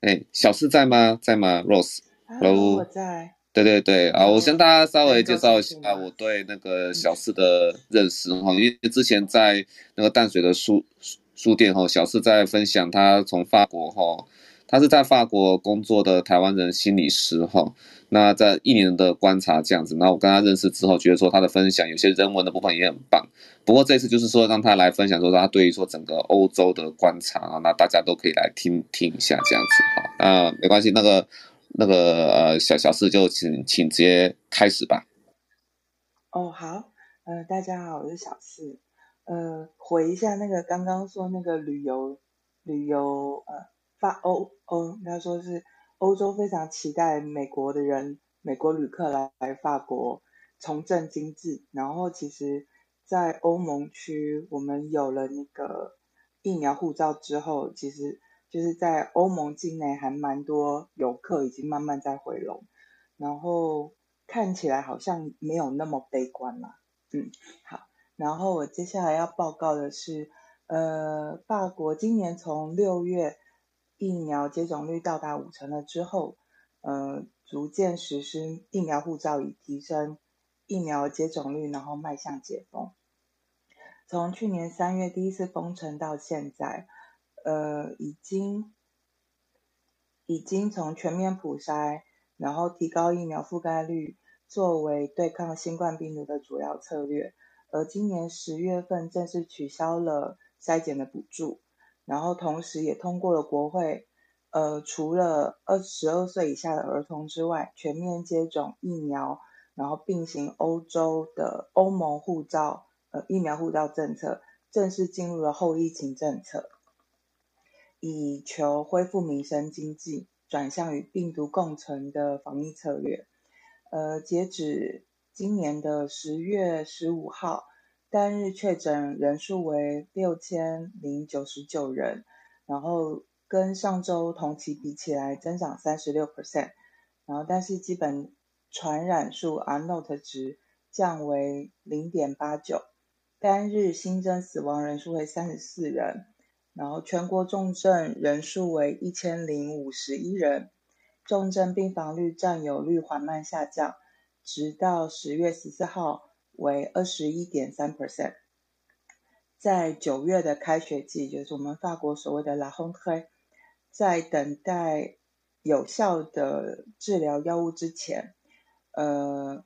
哎，小四在吗？在吗？Rose，Hello，我在。对对对啊，我先大家稍微介绍一下我对那个小四的认识哈，因为之前在那个淡水的书书店哈，小四在分享他从法国哈。他是在法国工作的台湾人心理师哈，那在一年的观察这样子，那我跟他认识之后，觉得说他的分享有些人文的部分也很棒。不过这次就是说让他来分享说他对于说整个欧洲的观察啊，那大家都可以来听听一下这样子哈。那没关系，那个那个呃小小四就请请直接开始吧。哦好，呃大家好，我是小四，呃回一下那个刚刚说那个旅游旅游呃。法欧欧，应该说是欧洲非常期待美国的人，美国旅客来来法国重振经济。然后其实，在欧盟区，我们有了那个疫苗护照之后，其实就是在欧盟境内还蛮多游客已经慢慢在回笼，然后看起来好像没有那么悲观了。嗯，好，然后我接下来要报告的是，呃，法国今年从六月。疫苗接种率到达五成了之后，呃，逐渐实施疫苗护照以提升疫苗接种率，然后迈向解封。从去年三月第一次封城到现在，呃，已经已经从全面普筛，然后提高疫苗覆盖率作为对抗新冠病毒的主要策略。而今年十月份正式取消了筛检的补助。然后同时也通过了国会，呃，除了二十二岁以下的儿童之外，全面接种疫苗，然后并行欧洲的欧盟护照，呃，疫苗护照政策正式进入了后疫情政策，以求恢复民生经济，转向与病毒共存的防疫策略。呃，截止今年的十月十五号。单日确诊人数为六千零九十九人，然后跟上周同期比起来增长三十六 percent，然后但是基本传染数 R note 值降为零点八九，单日新增死亡人数为三十四人，然后全国重症人数为一千零五十一人，重症病房率占有率缓慢下降，直到十月十四号。为二十一点三 percent，在九月的开学季，就是我们法国所谓的 La rentrée，在等待有效的治疗药物之前，呃，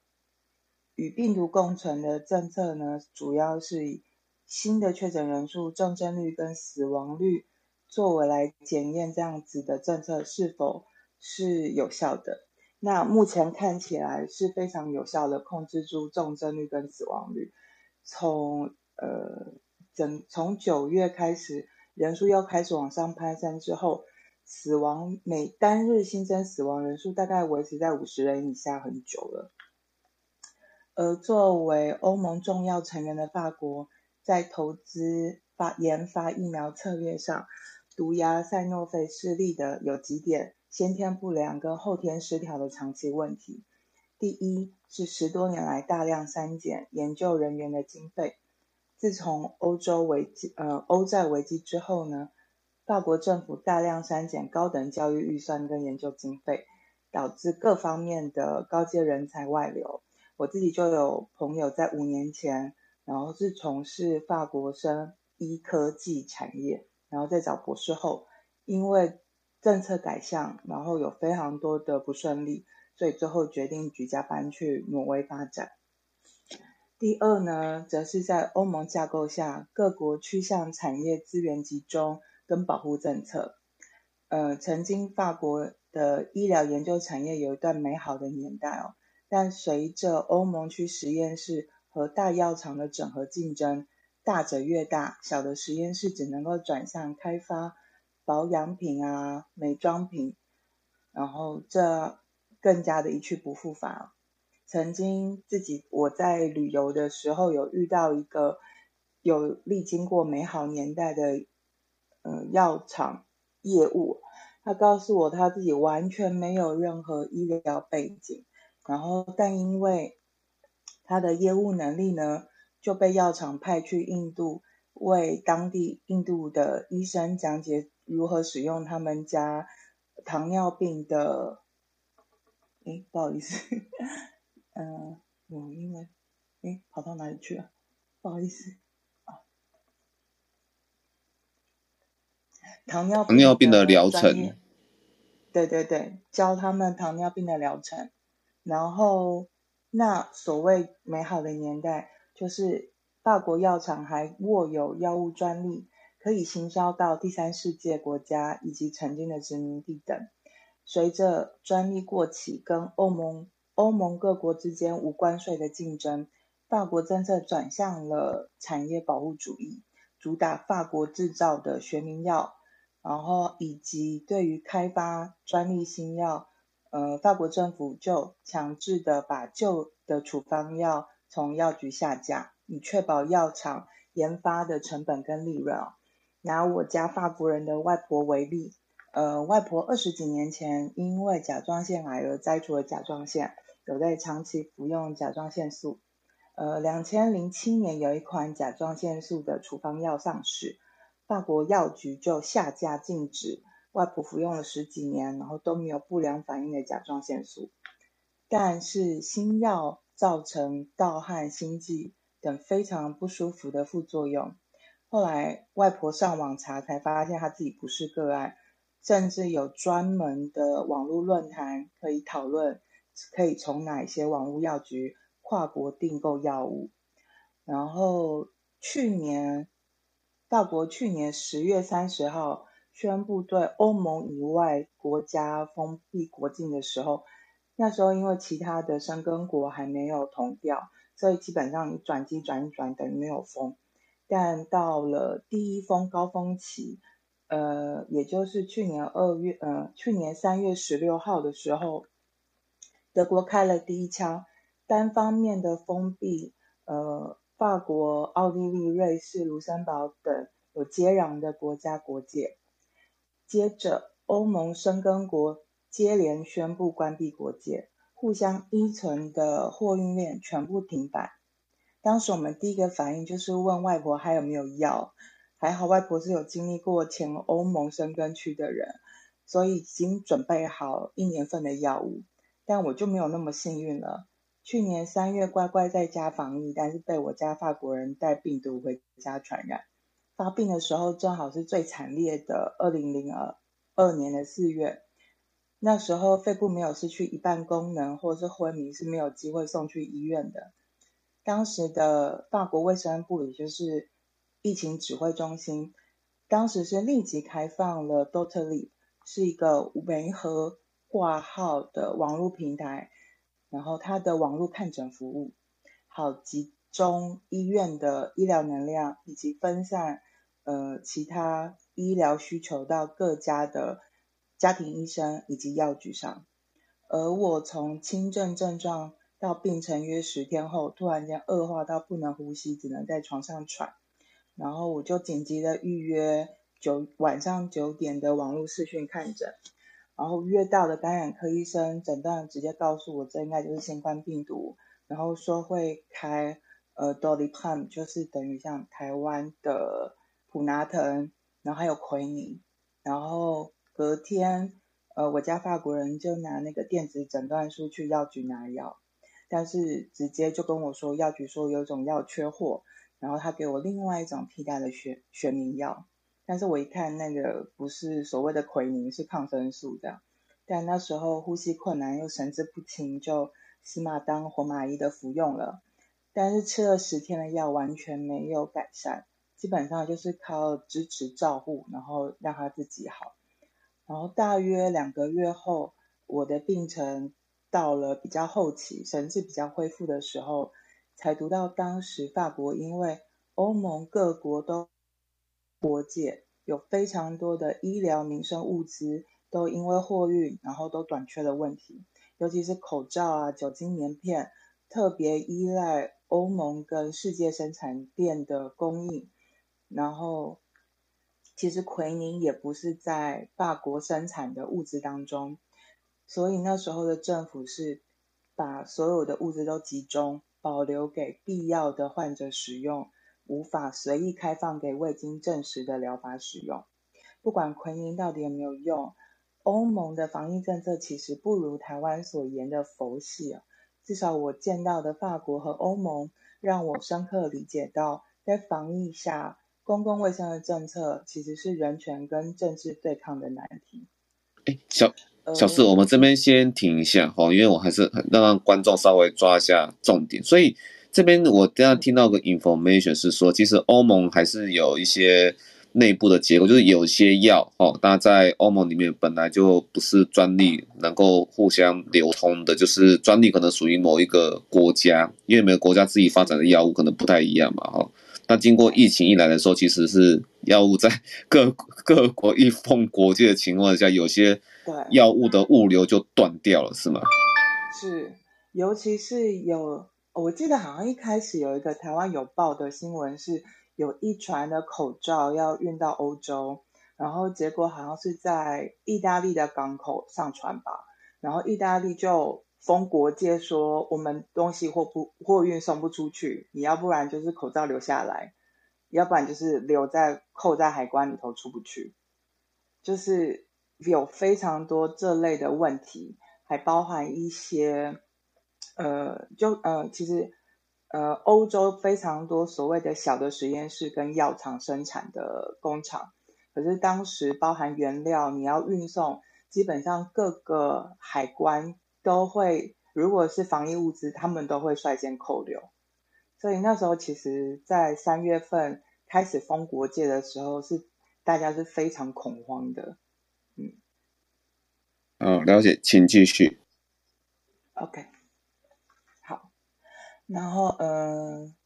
与病毒共存的政策呢，主要是以新的确诊人数、重症率跟死亡率作为来检验这样子的政策是否是有效的。那目前看起来是非常有效的控制住重症率跟死亡率。从呃整从九月开始，人数又开始往上攀升之后，死亡每单日新增死亡人数大概维持在五十人以下很久了。而作为欧盟重要成员的法国，在投资发研发疫苗策略上，独压赛诺菲势力的有几点。先天不良跟后天失调的长期问题。第一是十多年来大量删减研究人员的经费。自从欧洲危机呃欧债危机之后呢，法国政府大量删减高等教育预算跟研究经费，导致各方面的高阶人才外流。我自己就有朋友在五年前，然后是从事法国生医科技产业，然后再找博士后，因为。政策改向，然后有非常多的不顺利，所以最后决定举家搬去挪威发展。第二呢，则是在欧盟架构下，各国趋向产业资源集中跟保护政策。呃，曾经法国的医疗研究产业有一段美好的年代哦，但随着欧盟区实验室和大药厂的整合竞争，大者越大，小的实验室只能够转向开发。保养品啊，美妆品，然后这更加的一去不复返。曾经自己我在旅游的时候有遇到一个有历经过美好年代的嗯药厂业务，他告诉我他自己完全没有任何医疗背景，然后但因为他的业务能力呢，就被药厂派去印度为当地印度的医生讲解。如何使用他们家糖尿病的，哎，不好意思，嗯，我因为，哎，跑到哪里去了？不好意思，啊，糖尿糖尿病的疗程，对对对，教他们糖尿病的疗程，然后那所谓美好的年代，就是法国药厂还握有药物专利。可以行销到第三世界国家以及曾经的殖民地等。随着专利过期，跟欧盟欧盟各国之间无关税的竞争，法国政策转向了产业保护主义，主打法国制造的学名药，然后以及对于开发专利新药，呃，法国政府就强制的把旧的处方药从药局下架，以确保药厂研发的成本跟利润。拿我家法国人的外婆为例，呃，外婆二十几年前因为甲状腺癌而摘除了甲状腺，有在长期服用甲状腺素。呃，两千零七年有一款甲状腺素的处方药上市，法国药局就下架禁止。外婆服用了十几年，然后都没有不良反应的甲状腺素，但是新药造成盗汗、心悸等非常不舒服的副作用。后来外婆上网查，才发现她自己不是个案，甚至有专门的网络论坛可以讨论，可以从哪些网络药局跨国订购药物。然后去年，法国去年十月三十号宣布对欧盟以外国家封闭国境的时候，那时候因为其他的申根国还没有同调，所以基本上你转机转一转等于没有封。但到了第一峰高峰期，呃，也就是去年二月，呃，去年三月十六号的时候，德国开了第一枪，单方面的封闭，呃，法国、奥地利、瑞士、卢森堡等有接壤的国家国界。接着，欧盟申根国接连宣布关闭国界，互相依存的货运链全部停摆。当时我们第一个反应就是问外婆还有没有药，还好外婆是有经历过前欧盟生根区的人，所以已经准备好一年份的药物。但我就没有那么幸运了。去年三月乖乖在家防疫，但是被我家法国人带病毒回家传染。发病的时候正好是最惨烈的二零零二年的四月，那时候肺部没有失去一半功能或是昏迷是没有机会送去医院的。当时的法国卫生部，也就是疫情指挥中心，当时是立即开放了 Doctolib，是一个媒合挂号的网络平台，然后它的网络看诊服务，好集中医院的医疗能量，以及分散呃其他医疗需求到各家的家庭医生以及药局上，而我从轻症症状。到病程约十天后，突然间恶化到不能呼吸，只能在床上喘。然后我就紧急的预约九晚上九点的网络视讯看诊。然后约到的感染科医生诊断直接告诉我，这应该就是新冠病毒。然后说会开呃 Doliprane，就是等于像台湾的普拿疼，然后还有奎宁。然后隔天，呃，我家法国人就拿那个电子诊断书去药局拿药。但是直接就跟我说，药局说有种药缺货，然后他给我另外一种替代的学学名药。但是我一看那个不是所谓的奎宁，是抗生素的。但那时候呼吸困难又神志不清，就死马当活马医的服用了。但是吃了十天的药完全没有改善，基本上就是靠支持照护，然后让他自己好。然后大约两个月后，我的病程。到了比较后期，神志比较恢复的时候，才读到当时法国因为欧盟各国都国界有非常多的医疗民生物资都因为货运然后都短缺的问题，尤其是口罩啊、酒精棉片，特别依赖欧盟跟世界生产链的供应。然后，其实奎宁也不是在法国生产的物资当中。所以那时候的政府是把所有的物资都集中保留给必要的患者使用，无法随意开放给未经证实的疗法使用。不管奎宁到底有没有用，欧盟的防疫政策其实不如台湾所言的佛系啊。至少我见到的法国和欧盟，让我深刻理解到，在防疫下，公共卫生的政策其实是人权跟政治对抗的难题。哎，小小四，我们这边先停一下哈，因为我还是很让观众稍微抓一下重点。所以这边我刚刚听到个 information 是说，其实欧盟还是有一些内部的结构，就是有些药哦，那在欧盟里面本来就不是专利能够互相流通的，就是专利可能属于某一个国家，因为每个国家自己发展的药物可能不太一样嘛哈。那经过疫情一来的时候，其实是药物在各各国一封国界的情况下，有些药物的物流就断掉了，是吗？是，尤其是有，我记得好像一开始有一个台湾有报的新闻，是有一船的口罩要运到欧洲，然后结果好像是在意大利的港口上船吧，然后意大利就。封国界说，我们东西货不货运送不出去，你要不然就是口罩留下来，要不然就是留在扣在海关里头出不去，就是有非常多这类的问题，还包含一些呃，就呃，其实呃，欧洲非常多所谓的小的实验室跟药厂生产的工厂，可是当时包含原料你要运送，基本上各个海关。都会，如果是防疫物资，他们都会率先扣留。所以那时候，其实，在三月份开始封国界的时候，是大家是非常恐慌的。嗯，哦，了解，请继续。OK，好。然后，嗯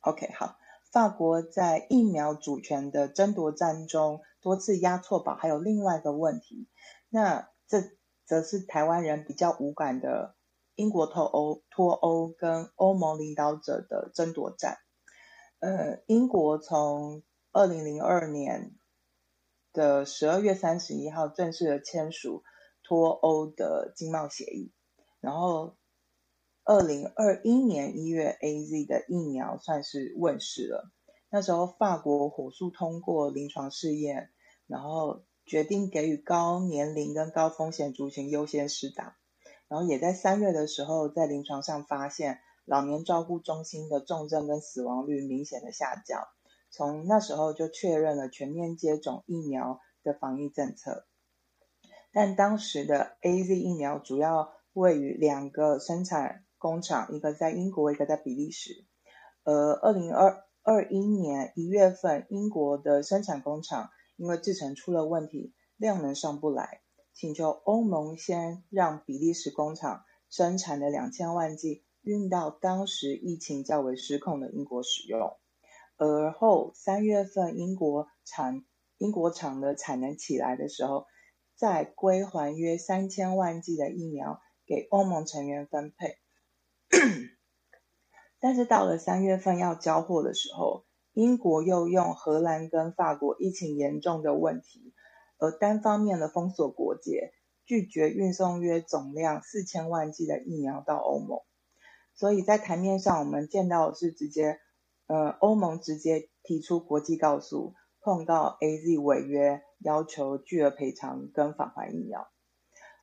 ，OK，好。法国在疫苗主权的争夺战中多次押错宝，还有另外一个问题，那这。则是台湾人比较无感的英国脱欧、脱欧跟欧盟领导者的争夺战。呃，英国从二零零二年的十二月三十一号正式的签署脱欧的经贸协议，然后二零二一年一月 AZ 的疫苗算是问世了。那时候法国火速通过临床试验，然后。决定给予高年龄跟高风险族群优先施打，然后也在三月的时候，在临床上发现老年照顾中心的重症跟死亡率明显的下降。从那时候就确认了全面接种疫苗的防疫政策。但当时的 AZ 疫苗主要位于两个生产工厂，一个在英国，一个在比利时。呃，二零二二一年一月份，英国的生产工厂。因为制程出了问题，量能上不来，请求欧盟先让比利时工厂生产的两千万剂运到当时疫情较为失控的英国使用。而后三月份英国产英国厂的产能起来的时候，再归还约三千万剂的疫苗给欧盟成员分配。但是到了三月份要交货的时候，英国又用荷兰跟法国疫情严重的问题，而单方面的封锁国界，拒绝运送约总量四千万剂的疫苗到欧盟。所以在台面上，我们见到的是直接，呃，欧盟直接提出国际告诉，碰到 AZ 违约，要求巨额赔偿跟返还疫苗。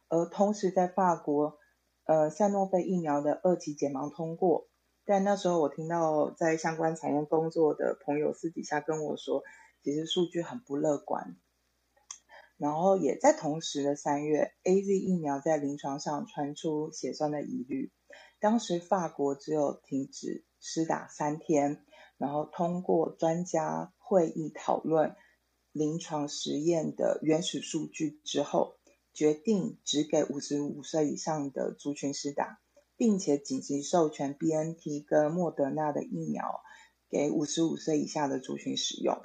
而同时在法国，呃，赛诺菲疫苗的二期解盲通过。但那时候我听到在相关产业工作的朋友私底下跟我说，其实数据很不乐观。然后也在同时的三月，AZ 疫苗在临床上传出血栓的疑虑。当时法国只有停止施打三天，然后通过专家会议讨论临床实验的原始数据之后，决定只给五十五岁以上的族群施打。并且紧急授权 BNT 跟莫德纳的疫苗给五十五岁以下的族群使用。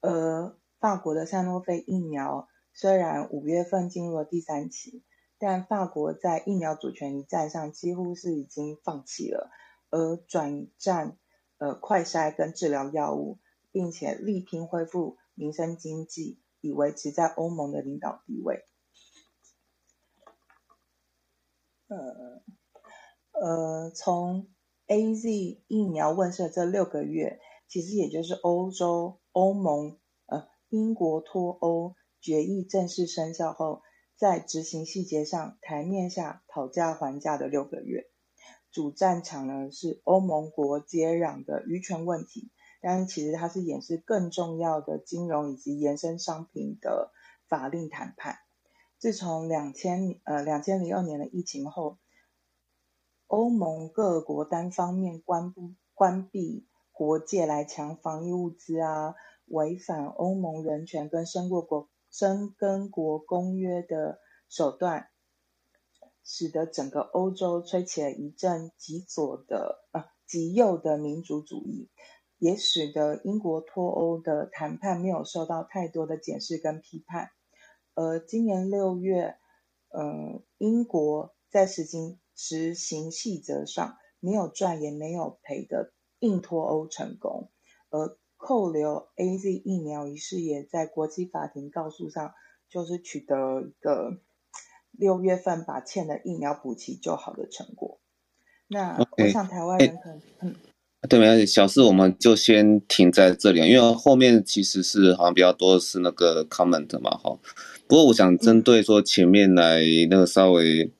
而法国的赛诺菲疫苗虽然五月份进入了第三期，但法国在疫苗主权一战上几乎是已经放弃了，而转战呃快筛跟治疗药物，并且力拼恢复民生经济，以维持在欧盟的领导地位。呃呃，从 AZ 疫苗问世这六个月，其实也就是欧洲欧盟呃英国脱欧决议正式生效后，在执行细节上台面下讨价还价的六个月，主战场呢是欧盟国接壤的渔权问题，但其实它是掩饰更重要的金融以及延伸商品的法令谈判。自从两千呃两千零二年的疫情后，欧盟各国单方面关不关闭国界来抢防疫物资啊，违反欧盟人权跟申过国。申根国公约的手段，使得整个欧洲吹起了一阵极左的啊极右的民族主义，也使得英国脱欧的谈判没有受到太多的检视跟批判。而今年六月，嗯，英国在实行实行细则上没有赚也没有赔的硬脱欧成功，而。扣留 AZ 疫苗一事也在国际法庭告诉上，就是取得一个六月份把欠的疫苗补齐就好的成果。那我想台湾人可能，嗯，对，没关系，小事我们就先停在这里，因为后面其实是好像比较多的是那个 comment 嘛，哈。不过我想针对说前面来那个稍微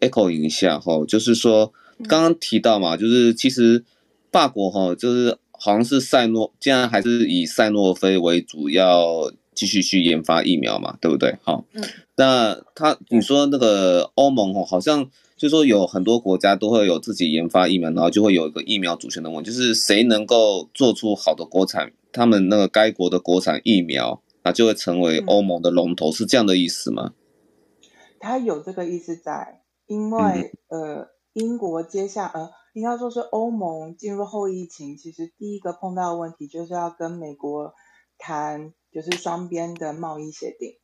echo 一下哈，就是说刚刚提到嘛，就是其实法国哈，就是。好像是赛诺，竟然还是以赛诺菲为主要继续去研发疫苗嘛，对不对？好，嗯，那他你说那个欧盟哦，好像就说有很多国家都会有自己研发疫苗，然后就会有一个疫苗主权的问题，就是谁能够做出好的国产，他们那个该国的国产疫苗，啊就会成为欧盟的龙头，是这样的意思吗？他有这个意思在，因为、嗯、呃，英国接下呃。应该说是欧盟进入后疫情，其实第一个碰到的问题就是要跟美国谈，就是双边的贸易协定。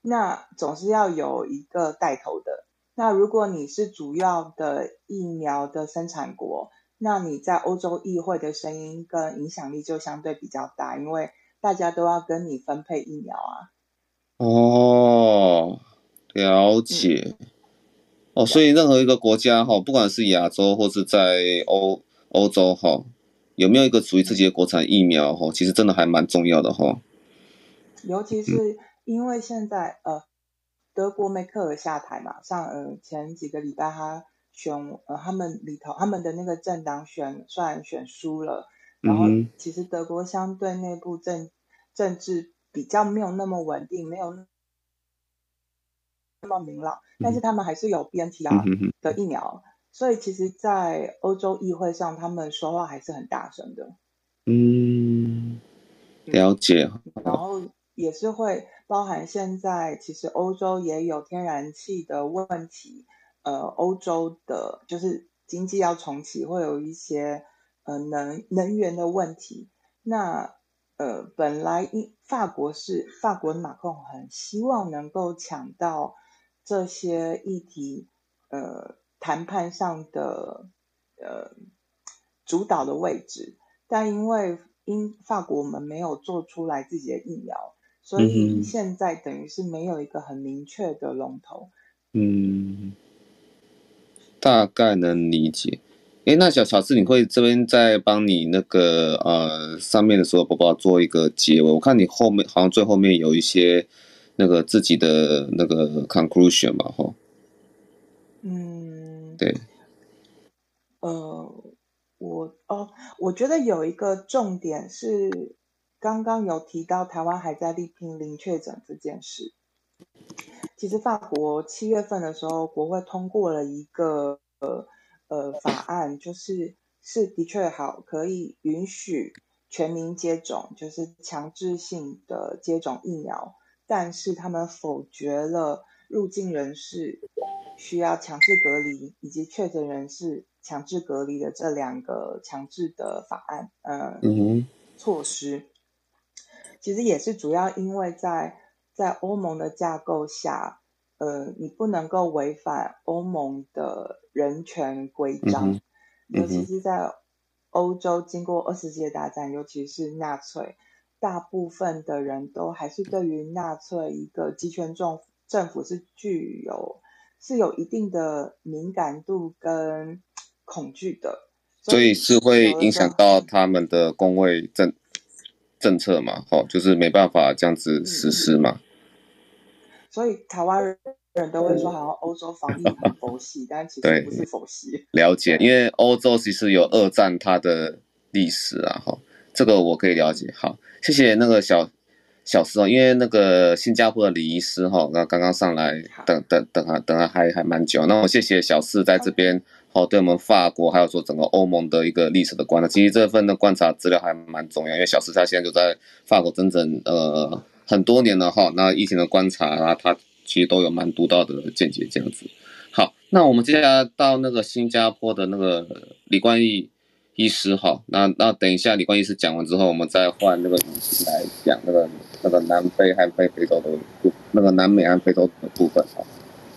那总是要有一个带头的。那如果你是主要的疫苗的生产国，那你在欧洲议会的声音跟影响力就相对比较大，因为大家都要跟你分配疫苗啊。哦，了解。嗯哦，所以任何一个国家哈，不管是亚洲或是在欧欧洲哈，有没有一个属于自己的国产疫苗哈，其实真的还蛮重要的哈。尤其是因为现在呃，德国梅克尔下台嘛，像呃前几个礼拜他选呃他们里头他们的那个政党选虽然选输了，然后其实德国相对内部政政治比较没有那么稳定，没有。那么明朗，但是他们还是有 BNT 的疫苗，所以其实，在欧洲议会上，他们说话还是很大声的。嗯，了解。然后也是会包含现在，其实欧洲也有天然气的问题。呃，欧洲的就是经济要重启，会有一些呃能能源的问题。那呃，本来英法国是法国的马克龙很希望能够抢到。这些议题，呃，谈判上的呃主导的位置，但因为英法国我们没有做出来自己的疫苗，所以现在等于是没有一个很明确的龙头。嗯，大概能理解。哎，那小乔治，你会这边再帮你那个呃上面的所有宝宝做一个结尾？我看你后面好像最后面有一些。那个自己的那个 conclusion 吧，吼，嗯，对，呃，我哦，我觉得有一个重点是，刚刚有提到台湾还在力拼零确诊这件事。其实法国七月份的时候，国会通过了一个呃呃法案，就是是的确好，可以允许全民接种，就是强制性的接种疫苗。但是他们否决了入境人士需要强制隔离，以及确诊人士强制隔离的这两个强制的法案，呃、嗯哼，措施。其实也是主要因为在在欧盟的架构下，呃，你不能够违反欧盟的人权规章，嗯嗯、尤其是在欧洲经过二次世界大战，尤其是纳粹。大部分的人都还是对于纳粹一个集权政政府是具有是有一定的敏感度跟恐惧的，所以是会影响到他们的工位政政策嘛？哦，就是没办法这样子实施嘛。所以台湾人都会说，好像欧洲防疫很佛系，但其实不是佛系。了解，因为欧洲其实有二战它的历史啊，哈，这个我可以了解。好，谢谢那个小小师哦，因为那个新加坡的李医师哈，那刚刚上来等等等啊等啊还还蛮久，那我谢谢小四在这边。好，对我们法国还有说整个欧盟的一个历史的观察，其实这份的观察资料还蛮重要，因为小石他现在就在法国整整呃很多年了哈。那疫情的观察啊，他其实都有蛮独到的见解这样子。好，那我们接下来到那个新加坡的那个李冠毅医师哈，那那等一下李冠医师讲完之后，我们再换那个语气来讲那个那个南非和非非洲的部那个南美和非洲的部分哈。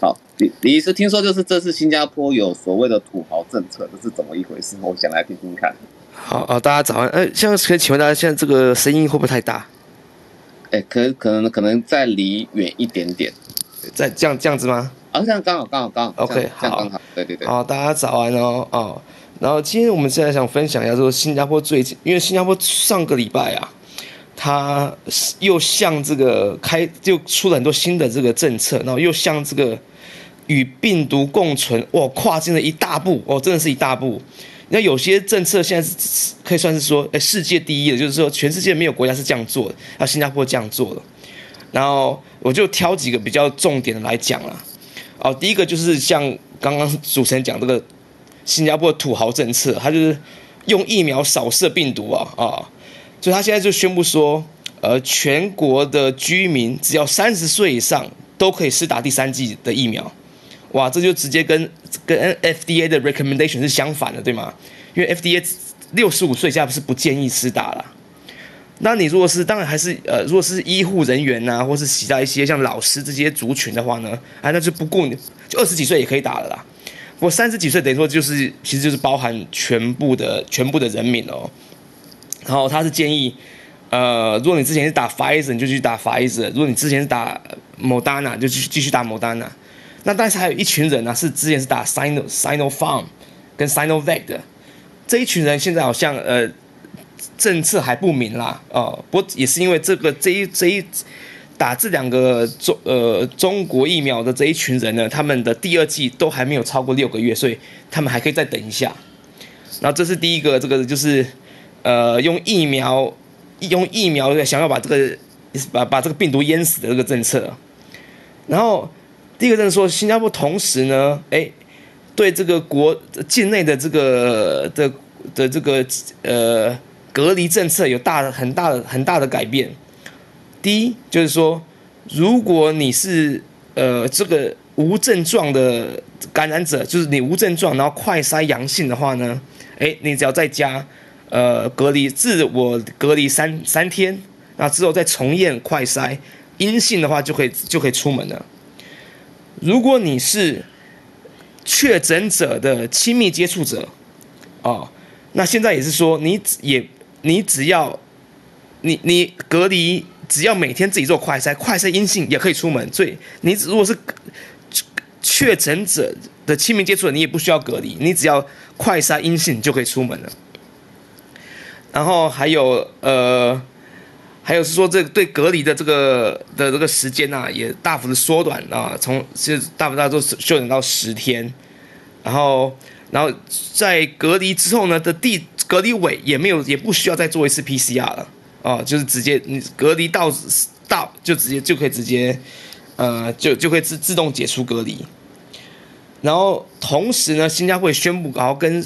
好，李李医师，听说就是这次新加坡有所谓的土豪政策，这是怎么一回事？我想来听听看。好，哦，大家早安。呃，现在可以请问大家，现在这个声音会不会太大？哎，可可能可能再离远一点点，再这样这样子吗？啊，这样刚好刚好刚好。OK，好，刚好，对对对。好，大家早安哦哦。然后今天我们现在想分享一下，说新加坡最近，因为新加坡上个礼拜啊，他又向这个开就出了很多新的这个政策，然后又向这个。与病毒共存，哇，跨进了一大步，哦，真的是一大步。那有些政策现在是可以算是说，哎，世界第一的，就是说全世界没有国家是这样做的，啊，新加坡这样做的。然后我就挑几个比较重点的来讲了。哦，第一个就是像刚刚主持人讲这个新加坡土豪政策，他就是用疫苗扫射病毒啊啊，所以他现在就宣布说，呃，全国的居民只要三十岁以上都可以施打第三剂的疫苗。哇，这就直接跟跟 FDA 的 recommendation 是相反的，对吗？因为 FDA 六十五岁以下不是不建议施打了。那你如果是当然还是呃，如果是医护人员呐、或是其他一些像老师这些族群的话呢，啊，那就不顾你，就二十几岁也可以打了啦。不过三十几岁等于说就是其实就是包含全部的全部的人民哦。然后他是建议，呃，如果你之前是打 Pfizer，你就去打 Pfizer；如果你之前是打 Moderna，就继续继续打 Moderna。那但是还有一群人呢、是之前是打 Sino Sinopharm 跟 Sinovac 的，这一群人现在好像呃政策还不明啦，哦、不过也是因为这个这一这一打这两个中呃中国疫苗的这一群人呢，他们的第二剂都还没有超过六个月，所以他们还可以再等一下。然后这是第一个，这个就是呃用疫苗用疫苗想要把这个把把这个病毒淹死的这个政策，然后。第一个就是说，新加坡同时呢，哎，对这个国境内的这个的的这个呃隔离政策有大的很大的很大的改变。第一就是说，如果你是呃这个无症状的感染者，就是你无症状然后快筛阳性的话呢，哎，你只要在家呃隔离自我隔离三三天，那之后再重验快筛阴性的话，就可以就可以出门了。如果你是确诊者的亲密接触者，哦，那现在也是说，你也你只要你你隔离，只要每天自己做快筛，快筛阴性也可以出门。所以你如果是确诊者的亲密接触者，你也不需要隔离，你只要快筛阴性就可以出门了。然后还有呃。还有是说，这对隔离的这个的这个时间呐、啊，也大幅的缩短啊，从其实大幅大都缩短到十天，然后然后在隔离之后呢的第隔离尾也没有也不需要再做一次 PCR 了啊，就是直接你隔离到到就直接就可以直接呃就就可以自自动解除隔离，然后同时呢，新加坡也宣布然后跟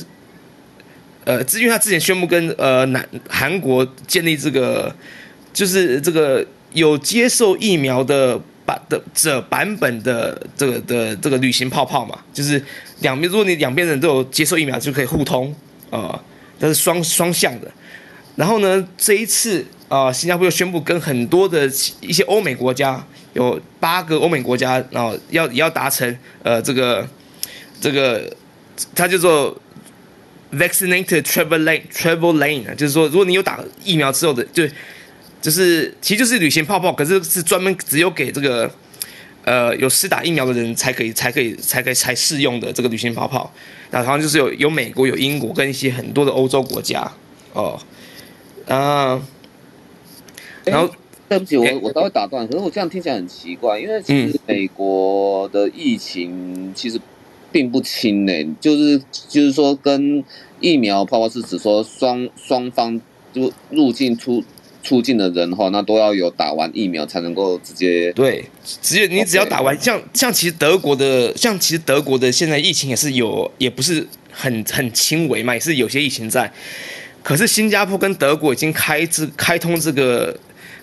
呃，因为他之前宣布跟呃南韩国建立这个。就是这个有接受疫苗的版的这版本的这个的这个旅行泡泡嘛，就是两边如果你两边人都有接受疫苗，就可以互通啊，这、呃、是双双向的。然后呢，这一次啊、新加坡又宣布跟很多的一些欧美国家，有八个欧美国家，然后要也要达成呃这个这个，它叫做 vaccinated travel lane travel lane，啊就是说如果你有打疫苗之后的就。就是，其实就是旅行泡泡，可是是专门只有给这个，呃，有施打疫苗的人才可以、才可以、才可以、才适用的这个旅行泡泡。那好像就是有有美国、有英国跟一些很多的欧洲国家。哦，啊，然后对不起，我我稍微打断，可是我这样听起来很奇怪，因为其实美国的疫情其实并不轻呢、欸，就是就是说跟疫苗泡泡是指说双双方就入境出出境的人哈，那都要有打完疫苗才能够直接对，直接你只要打完，像像其实德国的，像其实德国的现在疫情也是有，也不是很很轻微嘛，也是有些疫情在，可是新加坡跟德国已经开这开通这个。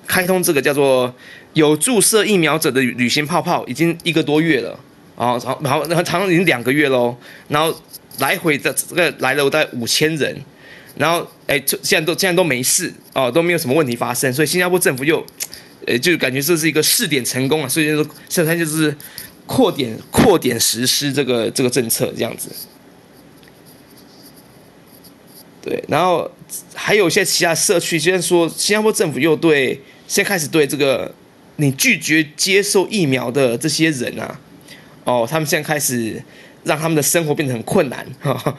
开通这个叫做有注射疫苗者的旅行泡泡，已经一个多月了。啊，然后然后然后长长已经两个月喽，然后来回的这个来了大概五千人，然后哎，现在都现在都没事哦，都没有什么问题发生，所以新加坡政府又，呃，就感觉这是一个试点成功啊，所以就说现在就是扩点扩点实施这个这个政策这样子，对，然后还有一些其他社区，虽然说新加坡政府又对。现在开始对这个你拒绝接受疫苗的这些人啊，哦，他们现在开始让他们的生活变得很困难。哈哈，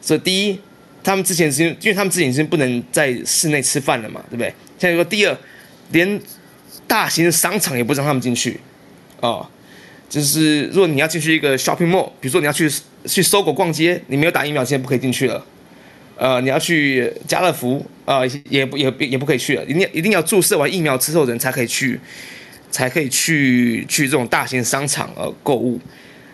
所以第一，他们之前是因为，他们之前已经不能在室内吃饭了嘛，对不对？现在说第二，连大型的商场也不让他们进去。哦，就是如果你要进去一个 shopping mall，比如说你要去去搜狗逛街，你没有打疫苗，现在不可以进去了。呃，你要去家乐福啊，呃，也不也也不可以去了，一定一定要注射完疫苗之后人才可以去，才可以去去这种大型商场呃购物。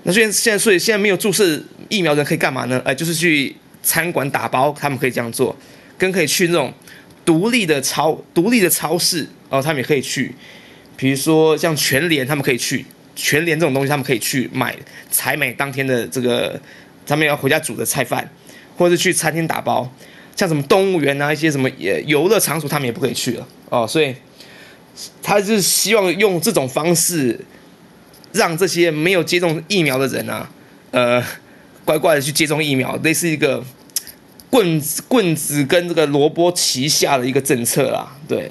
那现在现在所以现在没有注射疫苗人可以干嘛呢？呃，就是去餐馆打包，他们可以这样做，跟可以去那种独立的超独立的超市哦，他们也可以去，比如说像全联，他们可以去全联这种东西，他们可以去买采买当天的这个他们要回家煮的菜饭。或者去餐厅打包，像什么动物园啊，一些什么也游乐场所，他们也不可以去了哦。所以，他就是希望用这种方式，让这些没有接种疫苗的人啊，呃，乖乖的去接种疫苗，类似一个棍子棍子跟这个萝卜旗下的一个政策啦。对。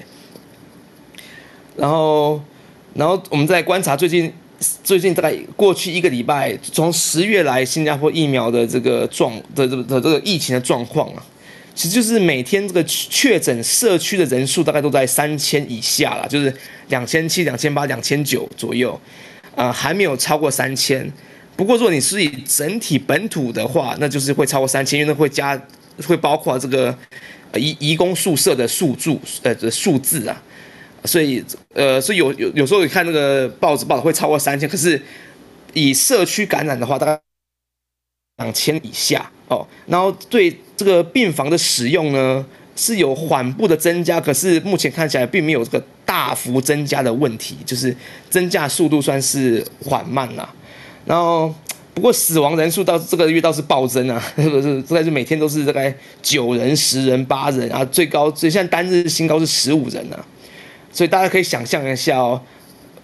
然后，然后我们再观察最近。最近大概过去一个礼拜，从十月来新加坡疫苗的这个状的这个的这个疫情的状况啊，其实就是每天这个确诊社区的人数大概都在三千以下了，就是两千七、两千八、两千九左右，啊、呃，还没有超过三千。不过如果你是以整体本土的话，那就是会超过三千，因为那会加会包括这个移移工宿舍的数住呃的数字啊。所以，呃，所以有有有时候你看那个报纸报道会超过三千，可是以社区感染的话，大概两千以下哦。然后对这个病房的使用呢，是有缓步的增加，可是目前看起来并没有这个大幅增加的问题，就是增加速度算是缓慢啦。然后不过死亡人数到这个月倒是暴增啊，是不是？大概是每天都是大概九人、十人、八人啊，最高最现在单日新高是十五人啊。所以大家可以想象一下哦，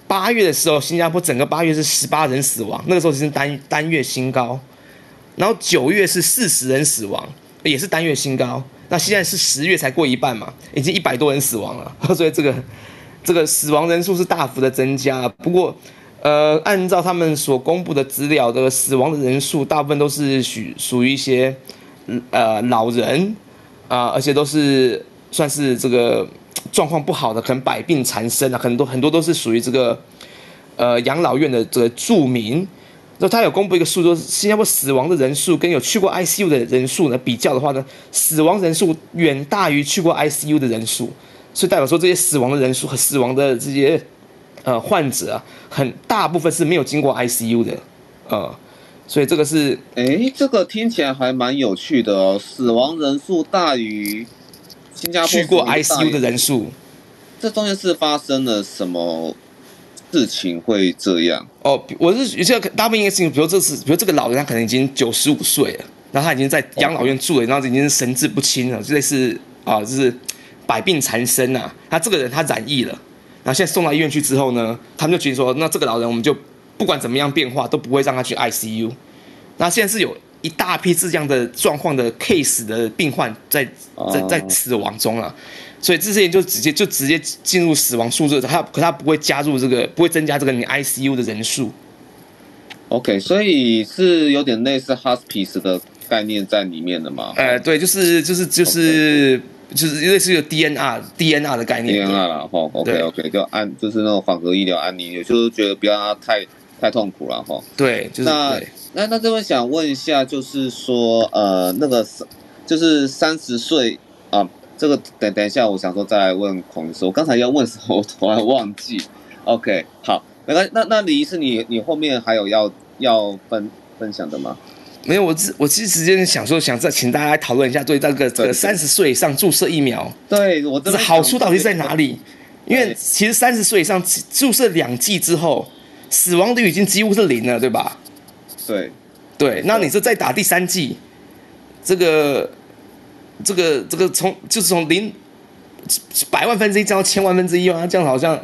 八月的时候，新加坡整个八月是十八人死亡，那个时候是单单月新高。然后九月是四十人死亡，也是单月新高。那现在是十月才过一半嘛，已经一百多人死亡了。所以这个这个死亡人数是大幅的增加。不过，呃，按照他们所公布的资料，这个死亡的人数大部分都是属属于一些呃老人啊，而且都是算是这个。状况不好的，可能百病缠身啊，很多很多都是属于这个，呃，养老院的这个住民。那他有公布一个数，说新加坡死亡的人数跟有去过 ICU 的人数呢比较的话呢，死亡人数远大于去过 ICU 的人数，所以代表说这些死亡的人数和死亡的这些呃患者啊，很大部分是没有经过 ICU 的，呃，所以这个是，哎，这个听起来还蛮有趣的哦，死亡人数大于。新加坡去过 ICU 的人数，这中间是发生了什么事情会这样？哦，我是有些大部分应该是，比如这次，比如这个老人他可能已经九十五岁了，然后他已经在养老院住了，然后已经神志不清了，就类似啊，就是百病缠身呐。他这个人他染疫了，然后现在送到医院去之后呢，他们就觉得说，那这个老人我们就不管怎么样变化都不会让他去 ICU。那现在是有。一大批这样的状况的 case 的病患在在在死亡中了，所以这些人就直接就直接进入死亡数字，他可他不会加入这个，不会增加这个你 ICU 的人数。OK，所以是有点类似 hospice 的概念在里面的吗？呃，对，就是就是就是就是类似于 DNR DNR 的概念。DNR 了哈，OK OK，就安就是那种缓和医疗安宁，也就是觉得不要太太痛苦了哈。对，就是那那那这边想问一下，就是说呃那个就是三十岁啊，这个等等一下，我想说再来问孔医师，我刚才要问什么，我突然忘记。OK，好，没关系。那那李医师，你你后面还有要要分分享的吗？没有，我只我其实直接想说，想再请大家来讨论一下，对这个这个三十岁以上注射疫苗，对我的好处到底在哪里？因为其实三十岁以上注射两剂之后，死亡率已经几乎是零了，对吧？对对，那你说再打第三剂，这个这个这个从就是从零百万分之一降到千万分之一吗，这样好像。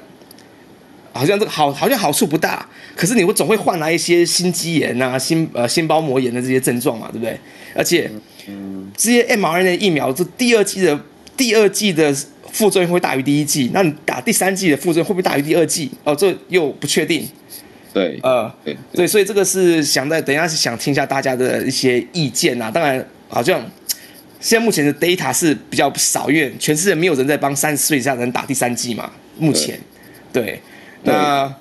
好像这个好，好像好处不大，可是你会总会换来一些心肌炎啊、心呃心包膜炎的这些症状嘛，对不对？而且，嗯，这些 mRNA 疫苗，这第二季的第二季的副作用会大于第一季，那你打第三季的副作用会不会大于第二季？哦，这又不确定。对，呃，对，对，所以这个是想在等一下是想听一下大家的一些意见啊。当然，好像现在目前的 data 是比较少，因为全世界没有人在帮三十岁以下人打第三剂嘛。目前，对。对那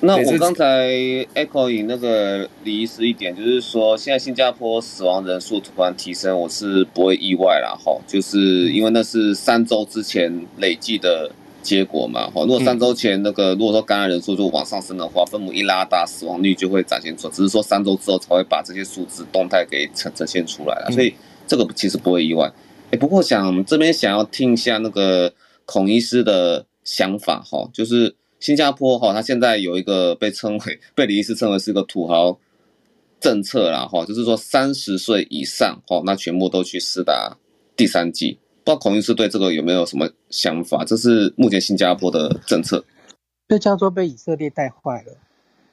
那我刚才 echo 那个李医师一点，就是说现在新加坡死亡人数突然提升，我是不会意外啦。哈，就是因为那是三周之前累计的结果嘛，哈，如果三周前那个如果说感染人数就往上升的话，分母一拉大，死亡率就会展现出，只是说三周之后才会把这些数字动态给呈呈现出来了，所以这个其实不会意外。哎，不过想这边想要听一下那个孔医师的想法，哈，就是。新加坡哈，它现在有一个被称为 被李医师称为是一个土豪政策啦哈，就是说三十岁以上哈，那全部都去施打第三剂。不知道孔医师对这个有没有什么想法？这是目前新加坡的政策。这叫做被以色列带坏了。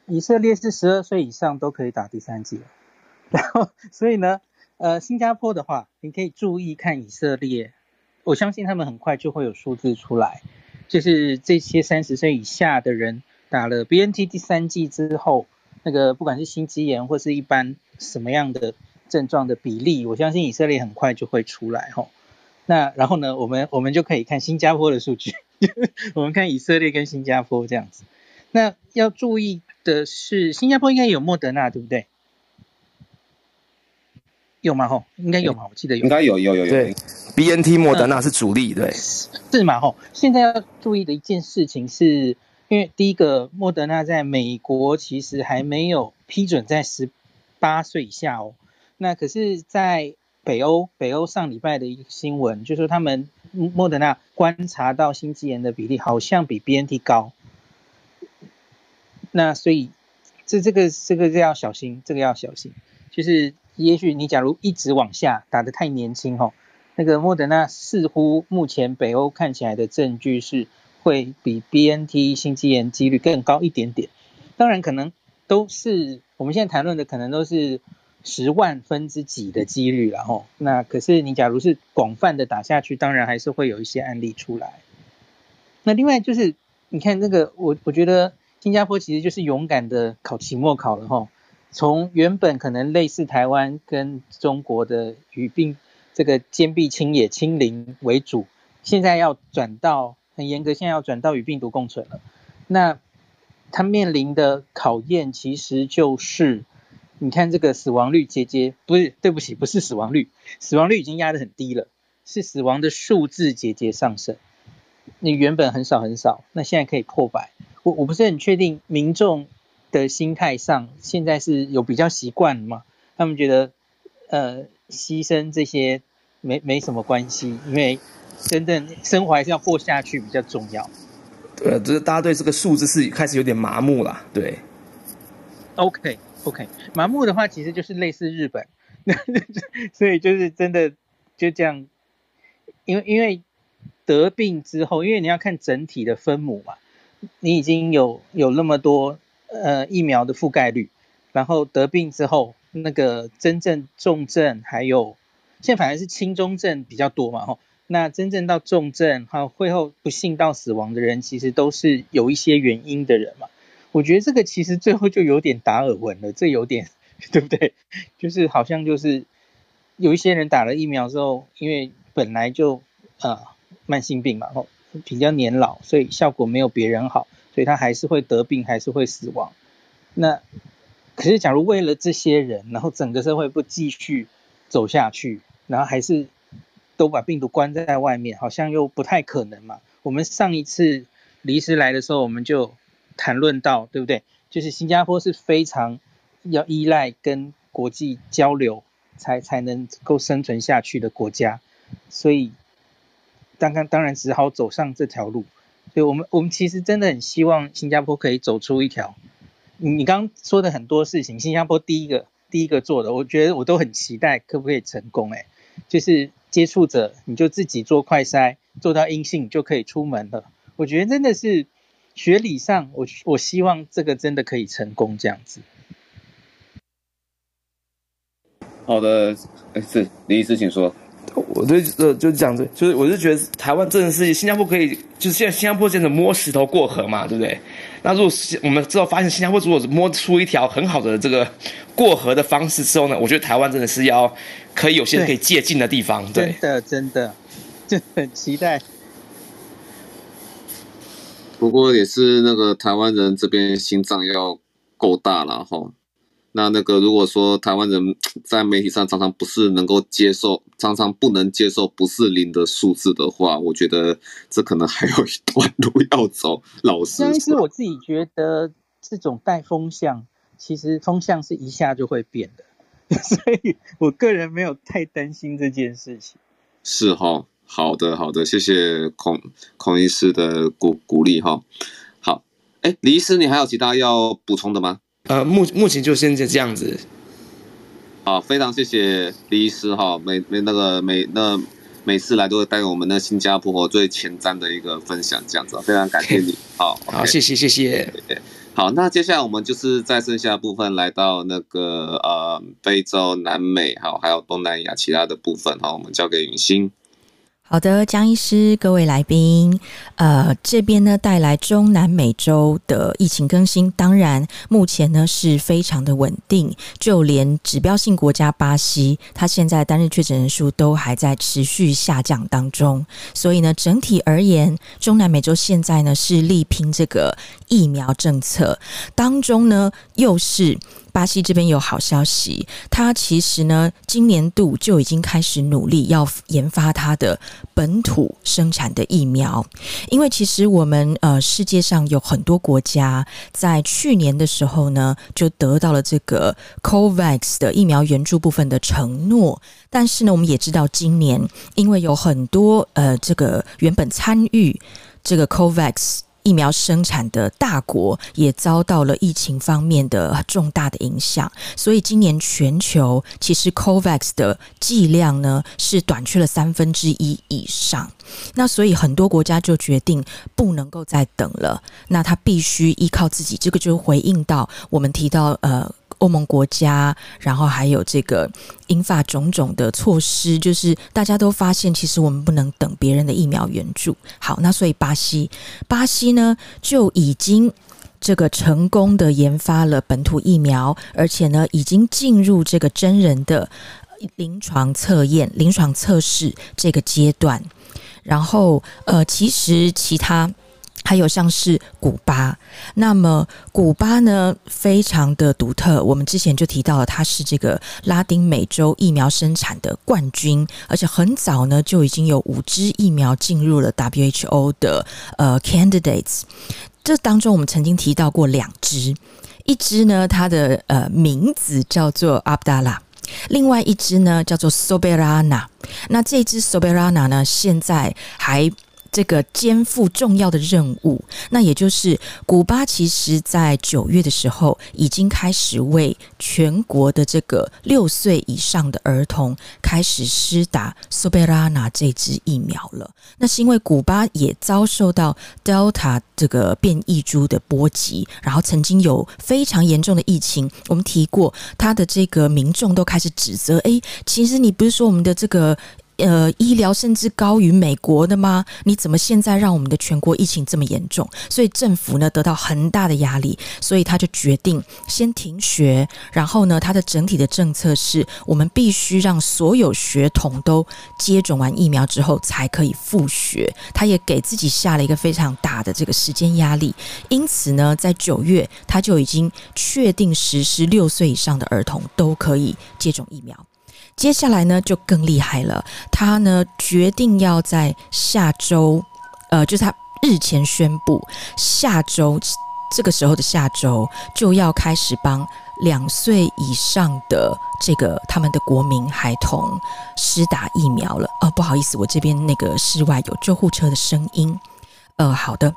以色列是十二岁以上都可以打第三剂，然后所以呢，呃，新加坡的话，你可以注意看以色列，我相信他们很快就会有数字出来。就是这些三十岁以下的人打了 BNT 第三剂之后，那个不管是心肌炎或是一般什么样的症状的比例，我相信以色列很快就会出来吼。那然后呢，我们我们就可以看新加坡的数据，我们看以色列跟新加坡这样子。那要注意的是，新加坡应该有莫德纳，对不对？有吗？吼，应该有吗？我记得有，应该有，有，有，有。对，BNT 莫德纳是主力，对，是嘛？吼，现在要注意的一件事情是，因为第一个，莫德纳在美国其实还没有批准在十八岁以下哦。那可是，在北欧，北欧上礼拜的一个新闻，就是说他们莫德纳观察到心肌炎的比例好像比 BNT 高。那所以，这这个这个要小心，这个要小心，就是。也许你假如一直往下打得太年轻吼，那个莫德纳似乎目前北欧看起来的证据是会比 BNT 心肌炎几率更高一点点。当然可能都是我们现在谈论的可能都是十万分之几的几率了吼。那可是你假如是广泛的打下去，当然还是会有一些案例出来。那另外就是你看那个我我觉得新加坡其实就是勇敢的考期末考了吼。从原本可能类似台湾跟中国的与病这个坚壁清野清零为主，现在要转到很严格，现在要转到与病毒共存了。那他面临的考验其实就是，你看这个死亡率节节，不是，对不起，不是死亡率，死亡率已经压得很低了，是死亡的数字节节上升。你原本很少很少，那现在可以破百。我我不是很确定民众。的心态上，现在是有比较习惯吗？他们觉得，呃，牺牲这些没没什么关系，因为真正生活还是要过下去比较重要。对，就是大家对这个数字是开始有点麻木了。对，OK OK，麻木的话其实就是类似日本，所以就是真的就这样，因为因为得病之后，因为你要看整体的分母嘛，你已经有有那么多。呃，疫苗的覆盖率，然后得病之后，那个真正重症还有，现在反而是轻中症比较多嘛，吼，那真正到重症还有会后不幸到死亡的人，其实都是有一些原因的人嘛。我觉得这个其实最后就有点达尔文了，这有点 对不对？就是好像就是有一些人打了疫苗之后，因为本来就呃慢性病嘛，哦，比较年老，所以效果没有别人好，所以他还是会得病，还是会死亡。那可是假如为了这些人，然后整个社会不继续走下去，然后还是都把病毒关在外面，好像又不太可能嘛。我们上一次李医师来的时候，我们就谈论到，对不对？就是新加坡是非常要依赖跟国际交流才才能够生存下去的国家，所以刚刚当然只好走上这条路。所以我们我们其实真的很希望新加坡可以走出一条。你你刚刚说的很多事情，新加坡第一个第一个做的，我觉得我都很期待，可不可以成功？诶，就是接触者你就自己做快筛，做到阴性就可以出门了。我觉得真的是。学理上，我我希望这个真的可以成功这样子。好的，哎，是李医师，请说。我就呃就讲这，就是我是觉得台湾真的是新加坡可以，就是现在新加坡真的摸石头过河嘛，对不对？那如果我们之后发现新加坡如果摸出一条很好的这个过河的方式之后呢，我觉得台湾真的是要可以有些可以借鉴的地方，对，真的真的就很期待。不过也是那个台湾人这边心脏要够大了哈。那那个如果说台湾人在媒体上常常不是能够接受，常常不能接受不是零的数字的话，我觉得这可能还有一段路要走。老师，其实我自己觉得这种带风向，其实风向是一下就会变的，所以我个人没有太担心这件事情。是哈。好的，好的，谢谢孔孔医师的鼓鼓励哈。好，哎，李医师，你还有其他要补充的吗？呃，目目前就先这样子。好，非常谢谢李医师哈，每每那个每那每次来都会带给我们那新加坡最前瞻的一个分享，这样子，非常感谢你。好，好，谢谢，谢谢。好，那接下来我们就是在剩下的部分来到那个呃非洲、南美，好，还有东南亚其他的部分，好，我们交给允欣。好的，江医师，各位来宾，呃，这边呢带来中南美洲的疫情更新，当然目前呢是非常的稳定，就连指标性国家巴西，它现在单日确诊人数都还在持续下降当中，所以呢，整体而言，中南美洲现在呢是力拼这个疫苗政策当中呢，又是。巴西这边有好消息，它其实呢，今年度就已经开始努力要研发它的本土生产的疫苗，因为其实我们呃世界上有很多国家在去年的时候呢，就得到了这个 COVAX 的疫苗援助部分的承诺，但是呢，我们也知道今年因为有很多呃这个原本参与这个 COVAX。疫苗生产的大国也遭到了疫情方面的重大的影响，所以今年全球其实 COVAX 的剂量呢是短缺了三分之一以上。那所以很多国家就决定不能够再等了，那他必须依靠自己。这个就回应到我们提到呃。欧盟国家，然后还有这个英法种种的措施，就是大家都发现，其实我们不能等别人的疫苗援助。好，那所以巴西，巴西呢就已经这个成功的研发了本土疫苗，而且呢已经进入这个真人的临床测验、临床测试这个阶段。然后，呃，其实其他。还有像是古巴，那么古巴呢，非常的独特。我们之前就提到了，它是这个拉丁美洲疫苗生产的冠军，而且很早呢就已经有五支疫苗进入了 WHO 的呃 candidates。这当中我们曾经提到过两支，一支呢它的呃名字叫做 Abdala，另外一支呢叫做 Soberana。那这支 Soberana 呢现在还。这个肩负重要的任务，那也就是古巴，其实在九月的时候已经开始为全国的这个六岁以上的儿童开始施打 Soberana 这支疫苗了。那是因为古巴也遭受到 Delta 这个变异株的波及，然后曾经有非常严重的疫情。我们提过，他的这个民众都开始指责：哎，其实你不是说我们的这个。呃医疗甚至高于美国的吗？你怎么现在让我们的全国疫情这么严重？所以政府呢得到很大的压力，所以他就决定先停学。然后呢，他的整体的政策是我们必须让所有学童都接种完疫苗之后才可以复学。他也给自己下了一个非常大的这个时间压力。因此呢，在九月他就已经确定实施六岁以上的儿童都可以接种疫苗。接下来呢，就更厉害了。他呢决定要在下周，呃，就是他日前宣布，下周这个时候的下周就要开始帮两岁以上的这个他们的国民孩童施打疫苗了。哦，不好意思，我这边那个室外有救护车的声音。呃，好的。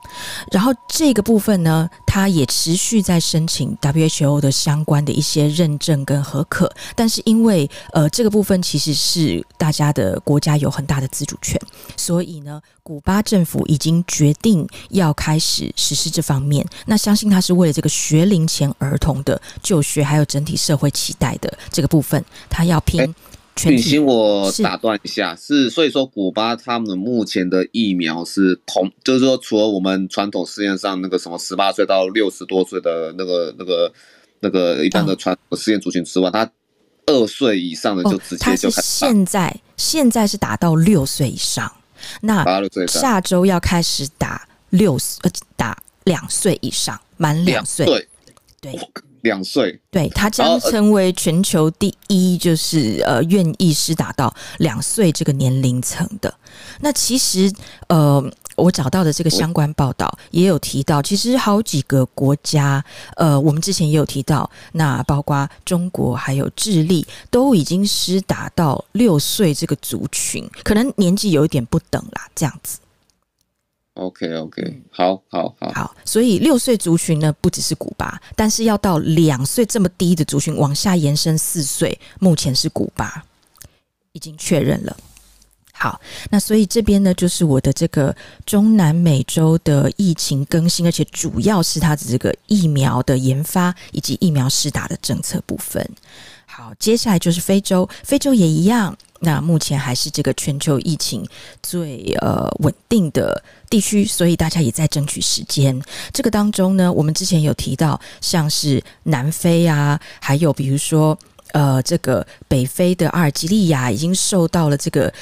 然后这个部分呢，它也持续在申请 WHO 的相关的一些认证跟核可。但是因为呃，这个部分其实是大家的国家有很大的自主权，所以呢，古巴政府已经决定要开始实施这方面。那相信他是为了这个学龄前儿童的就学，还有整体社会期待的这个部分，他要拼。允欣，我打断一下，是，是所以说古巴他们目前的疫苗是同，就是说除了我们传统试验上那个什么十八岁到六十多岁的那个那个那个一般的传统试验族群之外，他二岁以上的就直接就开始、哦、现在现在是打到六岁以上，那下周要开始打六呃打两岁以上，满两岁，对。两岁，对，他将成为全球第一，就是呃愿意施打到两岁这个年龄层的。那其实呃，我找到的这个相关报道也有提到，其实好几个国家，呃，我们之前也有提到，那包括中国还有智利，都已经施打到六岁这个族群，可能年纪有一点不等啦，这样子。OK OK，好，好，好，好。所以六岁族群呢，不只是古巴，但是要到两岁这么低的族群往下延伸四岁，目前是古巴已经确认了。好，那所以这边呢，就是我的这个中南美洲的疫情更新，而且主要是它的这个疫苗的研发以及疫苗施打的政策部分。好，接下来就是非洲，非洲也一样。那目前还是这个全球疫情最呃稳定的地区，所以大家也在争取时间。这个当中呢，我们之前有提到，像是南非啊，还有比如说呃这个北非的阿尔及利亚，已经受到了这个。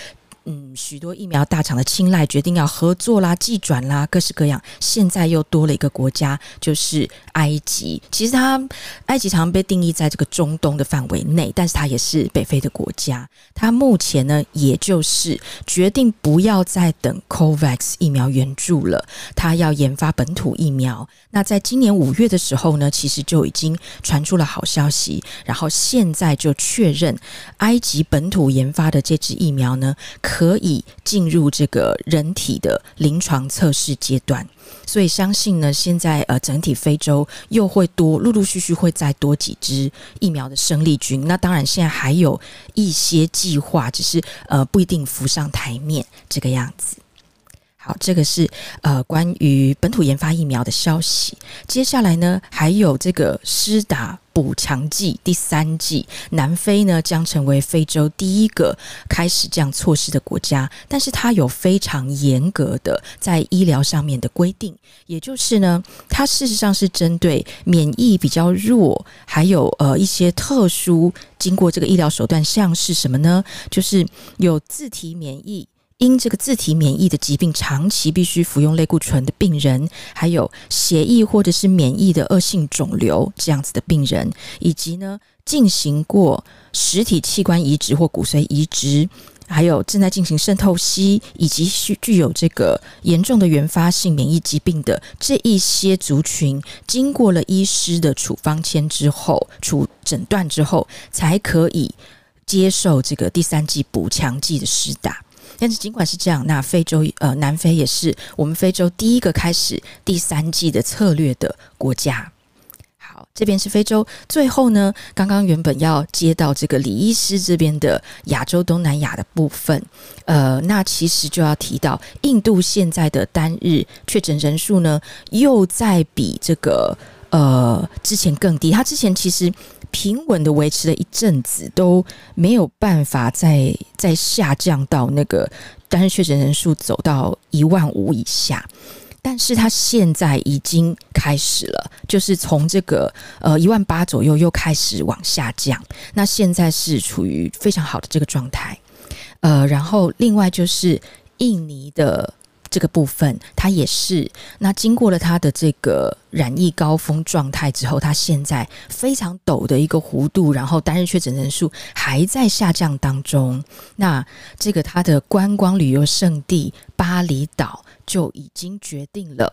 嗯，许多疫苗大厂的青睐，决定要合作啦、技转啦，各式各样。现在又多了一个国家，就是埃及。其实它埃及常常被定义在这个中东的范围内，但是它也是北非的国家。它目前呢，也就是决定不要再等 COVAX 疫苗援助了，它要研发本土疫苗。那在今年五月的时候呢，其实就已经传出了好消息，然后现在就确认埃及本土研发的这支疫苗呢。可以进入这个人体的临床测试阶段，所以相信呢，现在呃整体非洲又会多陆陆续续会再多几支疫苗的生力军。那当然，现在还有一些计划，只是呃不一定浮上台面这个样子。好，这个是呃关于本土研发疫苗的消息。接下来呢，还有这个施打补强剂第三剂，南非呢将成为非洲第一个开始这样措施的国家。但是它有非常严格的在医疗上面的规定，也就是呢，它事实上是针对免疫比较弱，还有呃一些特殊经过这个医疗手段，像是什么呢？就是有自体免疫。因这个自体免疫的疾病，长期必须服用类固醇的病人，还有血液或者是免疫的恶性肿瘤这样子的病人，以及呢进行过实体器官移植或骨髓移植，还有正在进行肾透析，以及具具有这个严重的原发性免疫疾病的这一些族群，经过了医师的处方签之后，处诊断之后，才可以接受这个第三剂补强剂的施打。但是尽管是这样，那非洲呃南非也是我们非洲第一个开始第三季的策略的国家。好，这边是非洲。最后呢，刚刚原本要接到这个李医师这边的亚洲东南亚的部分，呃，那其实就要提到印度现在的单日确诊人数呢，又在比这个呃之前更低。他之前其实。平稳的维持了一阵子，都没有办法再再下降到那个单日确诊人数走到一万五以下。但是它现在已经开始了，就是从这个呃一万八左右又开始往下降。那现在是处于非常好的这个状态。呃，然后另外就是印尼的这个部分，它也是那经过了它的这个染疫高峰状态之后，它现在非常陡的一个弧度，然后单日确诊人数还在下降当中。那这个它的观光旅游胜地巴厘岛。就已经决定了，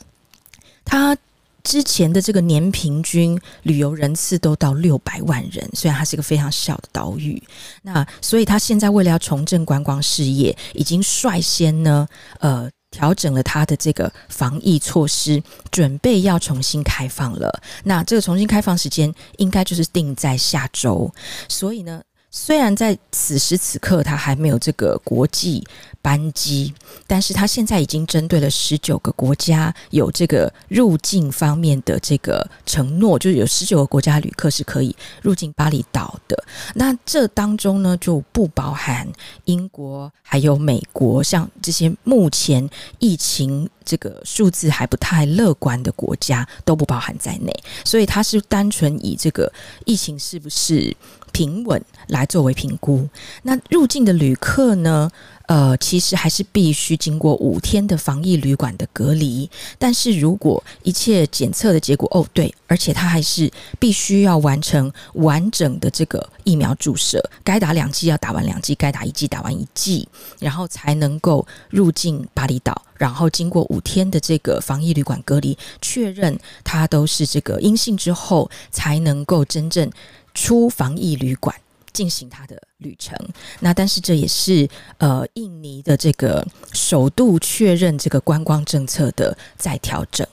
他之前的这个年平均旅游人次都到六百万人，虽然它是一个非常小的岛屿，那所以他现在为了要重振观光事业，已经率先呢，呃，调整了他的这个防疫措施，准备要重新开放了。那这个重新开放时间应该就是定在下周，所以呢。虽然在此时此刻，他还没有这个国际班机，但是他现在已经针对了十九个国家有这个入境方面的这个承诺，就是有十九个国家旅客是可以入境巴厘岛的。那这当中呢，就不包含英国还有美国，像这些目前疫情这个数字还不太乐观的国家都不包含在内。所以他是单纯以这个疫情是不是平稳来作为评估，那入境的旅客呢？呃，其实还是必须经过五天的防疫旅馆的隔离。但是如果一切检测的结果，哦，对，而且他还是必须要完成完整的这个疫苗注射，该打两剂要打完两剂，该打一剂打完一剂，然后才能够入境巴厘岛。然后经过五天的这个防疫旅馆隔离，确认他都是这个阴性之后，才能够真正。出防疫旅馆进行他的旅程，那但是这也是呃印尼的这个首度确认这个观光政策的再调整。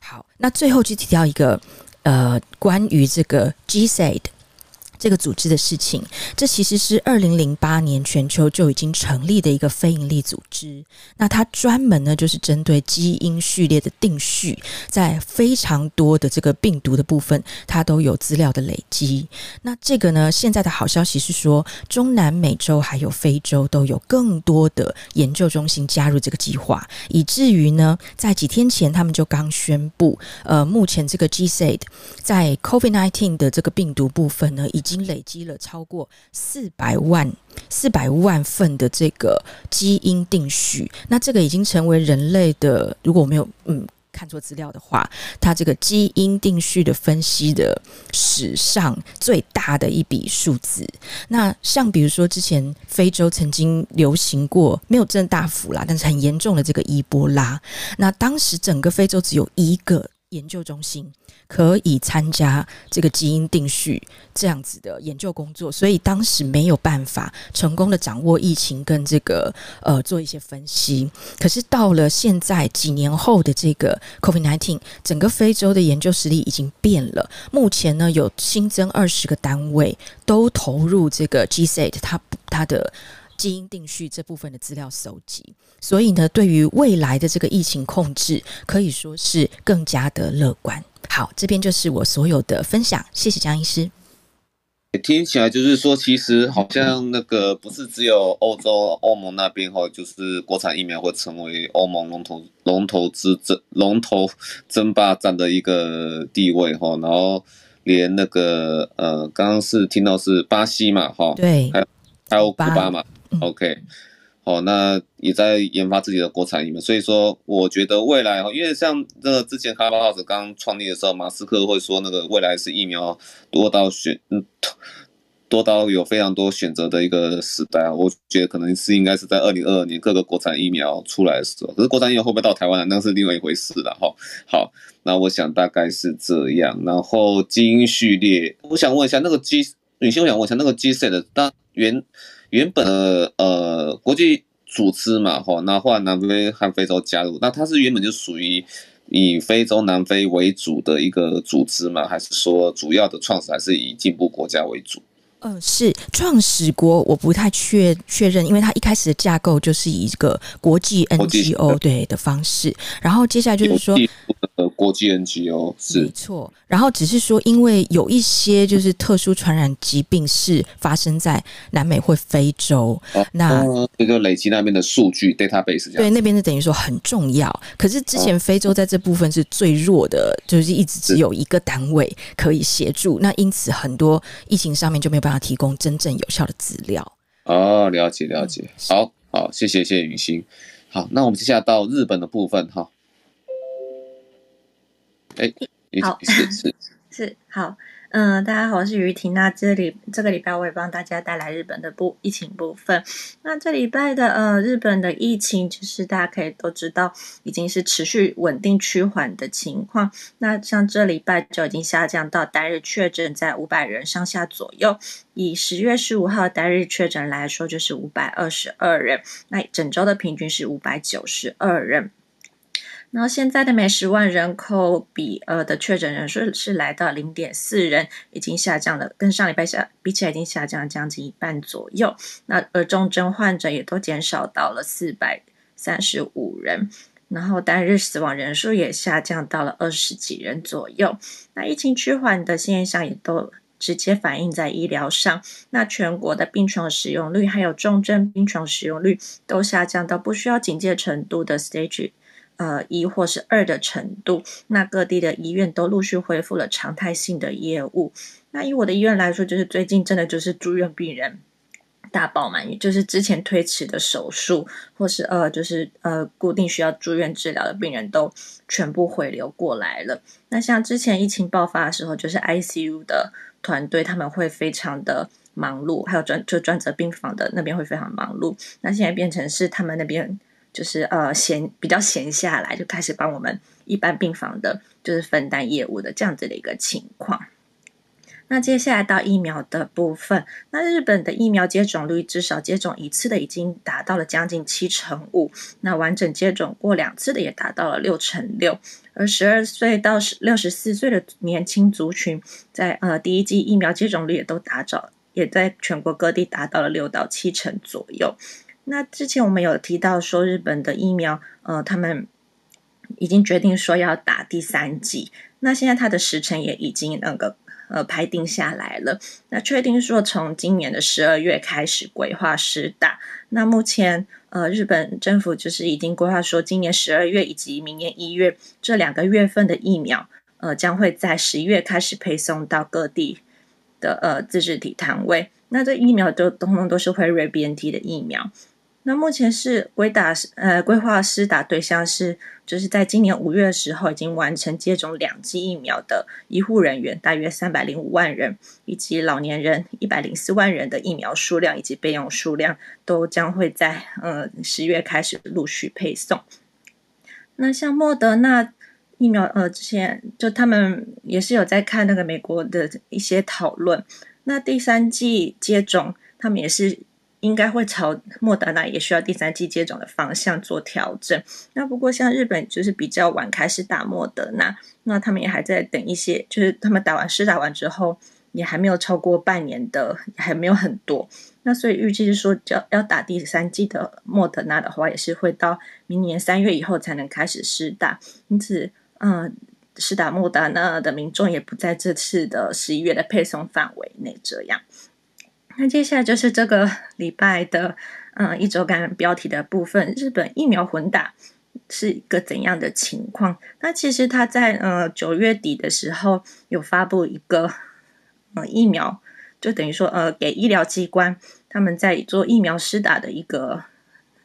好，那最后就提到一个呃关于这个 G said。这个组织的事情，这其实是二零零八年全球就已经成立的一个非营利组织。那它专门呢，就是针对基因序列的定序，在非常多的这个病毒的部分，它都有资料的累积。那这个呢，现在的好消息是说，中南美洲还有非洲都有更多的研究中心加入这个计划，以至于呢，在几天前他们就刚宣布，呃，目前这个 GSAID 在 COVID-19 的这个病毒部分呢，已经已经累积了超过四百万四百万份的这个基因定序，那这个已经成为人类的，如果我没有嗯看错资料的话，它这个基因定序的分析的史上最大的一笔数字。那像比如说之前非洲曾经流行过，没有真的大幅啦，但是很严重的这个伊波拉，那当时整个非洲只有一个研究中心。可以参加这个基因定序这样子的研究工作，所以当时没有办法成功的掌握疫情跟这个呃做一些分析。可是到了现在几年后的这个 COVID-19，整个非洲的研究实力已经变了。目前呢，有新增二十个单位都投入这个 G-SAT，它它的基因定序这部分的资料搜集，所以呢，对于未来的这个疫情控制，可以说是更加的乐观。好，这边就是我所有的分享，谢谢江医师。听起来就是说，其实好像那个不是只有欧洲欧盟那边哈，就是国产疫苗会成为欧盟龙头龙头之争龙头争霸战的一个地位哈，然后连那个呃，刚刚是听到是巴西嘛哈，对，还有还有古巴嘛、嗯、，OK。好，那也在研发自己的国产疫苗，所以说我觉得未来哈，因为像这个之前 Clubhouse 刚创立的时候，马斯克会说那个未来是疫苗多到选，嗯，多到有非常多选择的一个时代啊。我觉得可能是应该是在二零二二年各个国产疫苗出来的时候，可是国产疫苗会不会到台湾，那是另外一回事了哈。好，那我想大概是这样。然后基因序列，我想问一下那个 G，女性，我想问一下那个 GISAID 的当原。原本的呃国际组织嘛，吼，那后来南非和非洲加入，那它是原本就属于以非洲南非为主的一个组织嘛？还是说主要的创始还是以进步国家为主？嗯、呃，是创始国我不太确确认，因为它一开始的架构就是以一个国际 NGO 对的方式，然后接下来就是说。的国际 NGO 是没错。然后只是说，因为有一些就是特殊传染疾病是发生在南美或非洲，哦、那这个累积那边的数据 database，对那边是等于说很重要。可是之前非洲在这部分是最弱的，哦、就是一直只有一个单位可以协助，那因此很多疫情上面就没有办法提供真正有效的资料。哦，了解了解，好好，谢谢谢谢予昕。好，那我们接下来到日本的部分哈。哎，好，是是是好，嗯、呃，大家好，我是于婷。那这里这个礼拜我也帮大家带来日本的部疫情部分。那这礼拜的呃日本的疫情，就是大家可以都知道，已经是持续稳定趋缓的情况。那像这礼拜就已经下降到单日确诊在五百人上下左右。以十月十五号单日确诊来说，就是五百二十二人。那整周的平均是五百九十二人。然后现在的每十万人口比呃的确诊人数是来到零点四人，已经下降了，跟上礼拜下比起来已经下降了将近一半左右。那而重症患者也都减少到了四百三十五人，然后单日死亡人数也下降到了二十几人左右。那疫情趋缓的现象也都直接反映在医疗上。那全国的病床使用率还有重症病床使用率都下降到不需要警戒程度的 stage。呃，一或是二的程度，那各地的医院都陆续恢复了常态性的业务。那以我的医院来说，就是最近真的就是住院病人大爆满，也就是之前推迟的手术，或是呃，就是呃固定需要住院治疗的病人都全部回流过来了。那像之前疫情爆发的时候，就是 ICU 的团队他们会非常的忙碌，还有专就专责病房的那边会非常忙碌。那现在变成是他们那边。就是呃闲比较闲下来，就开始帮我们一般病房的，就是分担业务的这样子的一个情况。那接下来到疫苗的部分，那日本的疫苗接种率至少接种一次的已经达到了将近七成五，那完整接种过两次的也达到了六成六，而十二岁到十六十四岁的年轻族群在，呃第一剂疫苗接种率也都达到，也在全国各地达到了六到七成左右。那之前我们有提到说，日本的疫苗，呃，他们已经决定说要打第三剂。那现在它的时程也已经那个呃排定下来了。那确定说从今年的十二月开始规划施打。那目前呃日本政府就是已经规划说，今年十二月以及明年一月这两个月份的疫苗，呃，将会在十一月开始配送到各地的呃自治体摊位。那这疫苗都通通都是辉瑞 BNT 的疫苗。那目前是规打呃规划施打对象是，就是在今年五月的时候已经完成接种两剂疫苗的医护人员，大约三百零五万人，以及老年人一百零四万人的疫苗数量以及备用数量，都将会在呃十月开始陆续配送。那像莫德纳疫苗，呃，之前就他们也是有在看那个美国的一些讨论，那第三剂接种，他们也是。应该会朝莫德纳也需要第三剂接种的方向做调整。那不过像日本就是比较晚开始打莫德纳，那他们也还在等一些，就是他们打完施打完之后，也还没有超过半年的，还没有很多。那所以预计是说，要要打第三剂的莫德纳的话，也是会到明年三月以后才能开始施打。因此，嗯，施打莫德纳的民众也不在这次的十一月的配送范围内。这样。那接下来就是这个 礼拜的，嗯，一周刊标题的部分。日本疫苗混打是一个怎样的情况？那其实他在呃九月底的时候有发布一个，呃，疫苗，就等于说呃给医疗机关他们在做疫苗施打的一个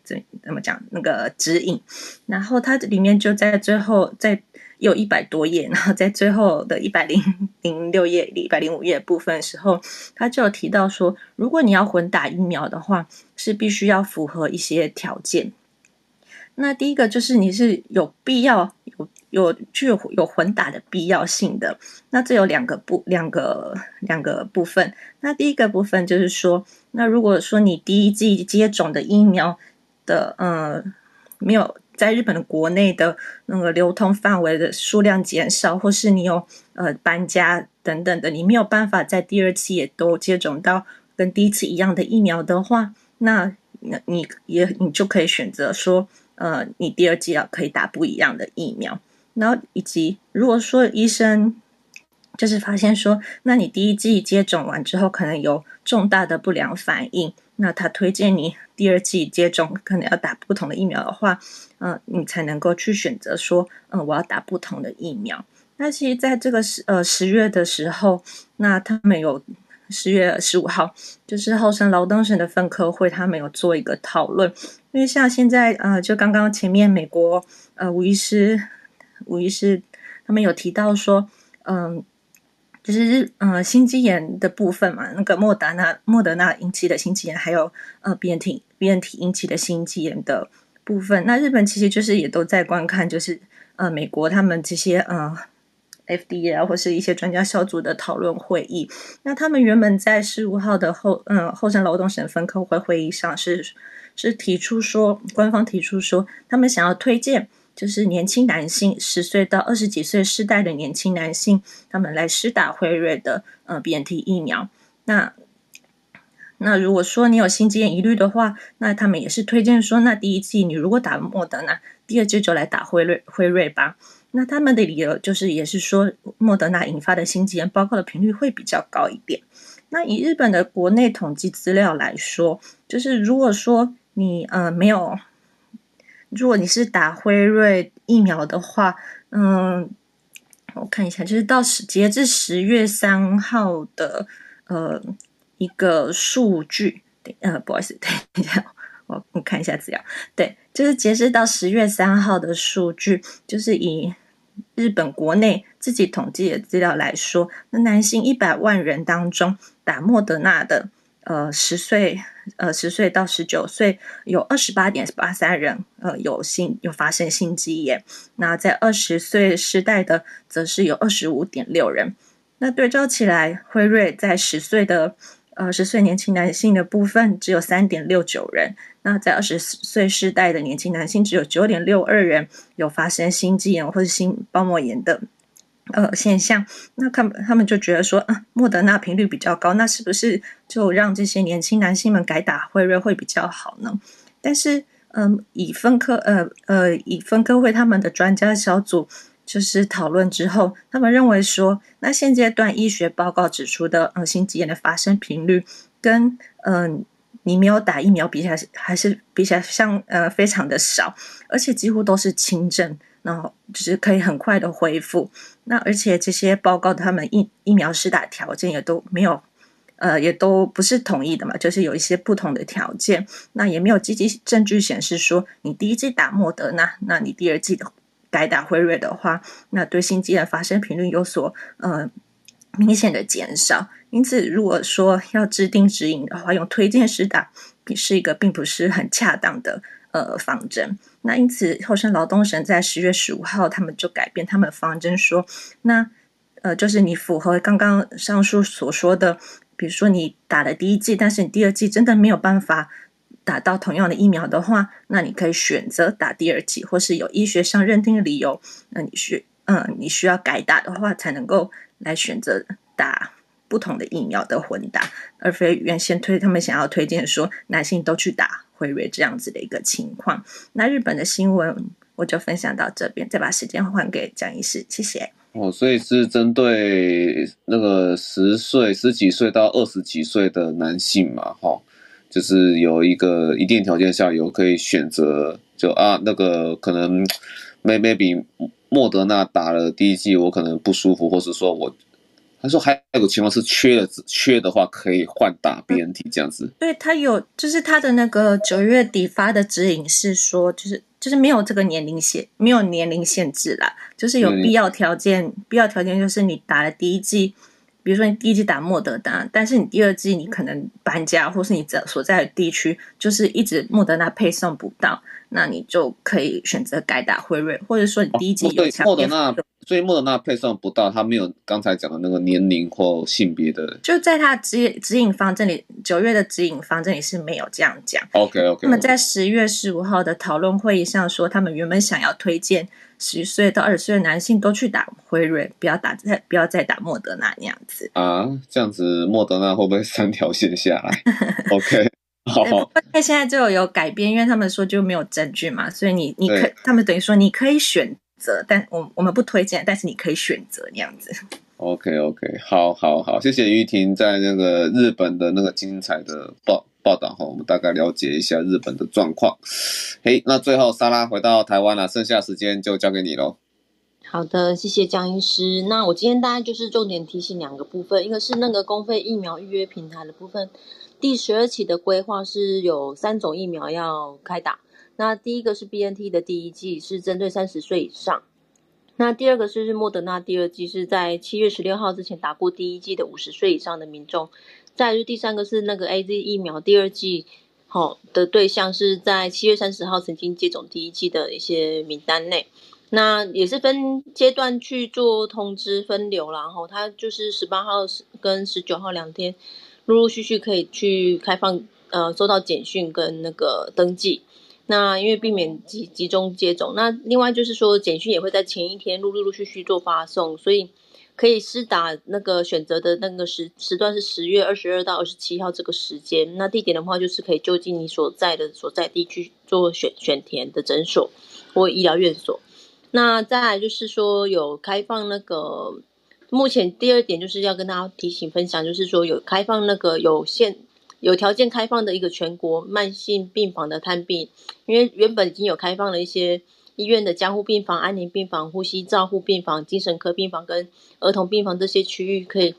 怎怎么讲那个指引。然后它里面就在最后在。有一百多页，然后在最后的一百零零六页、一百零五页部分时候，他就有提到说，如果你要混打疫苗的话，是必须要符合一些条件。那第一个就是你是有必要有有具有有混打的必要性的。那这有两个部两个两个部分。那第一个部分就是说，那如果说你第一剂接种的疫苗的呃没有。在日本的国内的那个流通范围的数量减少，或是你有呃搬家等等的，你没有办法在第二次也都接种到跟第一次一样的疫苗的话，那那你也你就可以选择说，呃，你第二季要可以打不一样的疫苗。然后以及如果说医生就是发现说，那你第一季接种完之后可能有重大的不良反应，那他推荐你第二季接种可能要打不同的疫苗的话，嗯、你才能够去选择说，嗯、我要打不同的疫苗。那其实在这个十呃十月的时候，那他们有十月十五号，就是厚生劳动省的分科会，他们有做一个讨论，因为像现在呃，就刚刚前面美国呃吴医师。吴医师他们有提到说，嗯，就是呃心肌炎的部分嘛，那个莫达纳莫德纳引起的心肌炎，还有呃 BNT BNT 引起的心肌炎的部分。那日本其实就是也都在观看，就是呃美国他们这些呃 FDA 啊或是一些专家小组的讨论会议。那他们原本在十五号的后嗯厚生劳动省分科会会议上是是提出说，官方提出说他们想要推荐。就是年轻男性十岁到二十几岁世代的年轻男性，他们来施打辉瑞的呃 BNT 疫苗。那那如果说你有心肌炎疑虑的话，那他们也是推荐说，那第一剂你如果打莫德纳，第二剂就来打辉瑞辉瑞吧。那他们的理由就是也是说，莫德纳引发的心肌炎报告的频率会比较高一点。那以日本的国内统计资料来说，就是如果说你呃没有。如果你是打辉瑞疫苗的话，嗯，我看一下，就是到十截至十月三号的呃一个数据，呃，不好意思，等一下，我我看一下资料，对，就是截至到十月三号的数据，就是以日本国内自己统计的资料来说，那男性一百万人当中打莫德纳的。呃，十岁，呃，十岁到十九岁有二十八点八三人，呃，有心有发生心肌炎。那在二十岁世代的，则是有二十五点六人。那对照起来，辉瑞在十岁的，呃，十岁年轻男性的部分只有三点六九人。那在二十岁世代的年轻男性，只有九点六二人有发生心肌炎或者心包膜炎的。呃，现象，那他们他们就觉得说，啊，莫德纳频率比较高，那是不是就让这些年轻男性们改打辉瑞会比较好呢？但是，嗯、以分科，呃呃，以分科会他们的专家小组就是讨论之后，他们认为说，那现阶段医学报告指出的，呃，心肌炎的发生频率跟，嗯、你没有打疫苗比起来，还是比起来像，呃，非常的少，而且几乎都是轻症。然后就是可以很快的恢复，那而且这些报告他们疫疫苗施打条件也都没有，呃，也都不是统一的嘛，就是有一些不同的条件，那也没有积极证据显示说你第一剂打莫德纳，那你第二剂的改打辉瑞的话，那对心肌炎发生频率有所呃明显的减少，因此如果说要制定指引的话，用推荐施打是一个并不是很恰当的。呃，方针。那因此，厚生劳动省在十月十五号，他们就改变他们方针，说，那呃，就是你符合刚刚上述所说的，比如说你打了第一剂，但是你第二剂真的没有办法打到同样的疫苗的话，那你可以选择打第二剂，或是有医学上认定的理由，那你需嗯、你需要改打的话，才能够来选择打不同的疫苗的混打，而非原先推他们想要推荐说男性都去打。辉瑞这样子的一个情况，那日本的新闻我就分享到这边，再把时间还给江医师，谢谢。哦，所以是针对那个十岁、十几岁到二十几岁的男性嘛，哈，就是有一个一定条件下有可以选择，就啊那个可能 maybe 莫德纳打了第一剂，我可能不舒服，或是说我。他说还有个情况是缺的，缺的话可以换打 BNT 这样子。对，他有，就是他的那个九月底发的指引是说，就是就是没有这个年龄限，没有年龄限制啦，就是有必要条件，嗯、必要条件就是你打了第一剂，比如说你第一季打莫德纳，但是你第二季你可能搬家，或是你在所在的地区就是一直莫德纳配送不到，那你就可以选择改打辉瑞，或者说你第一季有莫德纳所以莫德纳配送不到，他没有刚才讲的那个年龄或性别的，就在他指指引方这里，九月的指引方这里是没有这样讲。OK OK。那么在十月十五号的讨论会议上说，他们原本想要推荐十岁到二十岁的男性都去打辉瑞，不要打再不要再打莫德纳那样子啊，这样子莫德纳会不会三条线下来？OK，好。那现在就有改变，因为他们说就没有证据嘛，所以你你可他们等于说你可以选。择，但我我们不推荐，但是你可以选择那样子。OK OK，好，好，好，谢谢于婷在那个日本的那个精彩的报报道哈，我们大概了解一下日本的状况。嘿，那最后莎拉回到台湾了，剩下时间就交给你喽。好的，谢谢江医师。那我今天大概就是重点提醒两个部分，一个是那个公费疫苗预约平台的部分，第十二期的规划是有三种疫苗要开打。那第一个是 BNT 的第一季，是针对三十岁以上。那第二个是莫德纳第二季，是在七月十六号之前打过第一季的五十岁以上的民众。再就第三个是那个 AZ 疫苗第二剂，好的对象是在七月三十号曾经接种第一剂的一些名单内。那也是分阶段去做通知分流，然后它就是十八号跟十九号两天，陆陆续续可以去开放，呃，收到简讯跟那个登记。那因为避免集集中接种，那另外就是说简讯也会在前一天陆陆陆续续做发送，所以可以施打那个选择的那个时时段是十月二十二到二十七号这个时间。那地点的话就是可以就近你所在的所在地区做选选填的诊所或医疗院所。那再来就是说有开放那个，目前第二点就是要跟大家提醒分享，就是说有开放那个有限。有条件开放的一个全国慢性病房的探病，因为原本已经有开放了一些医院的加护病房、安宁病房、呼吸照护病房、精神科病房跟儿童病房这些区域，可以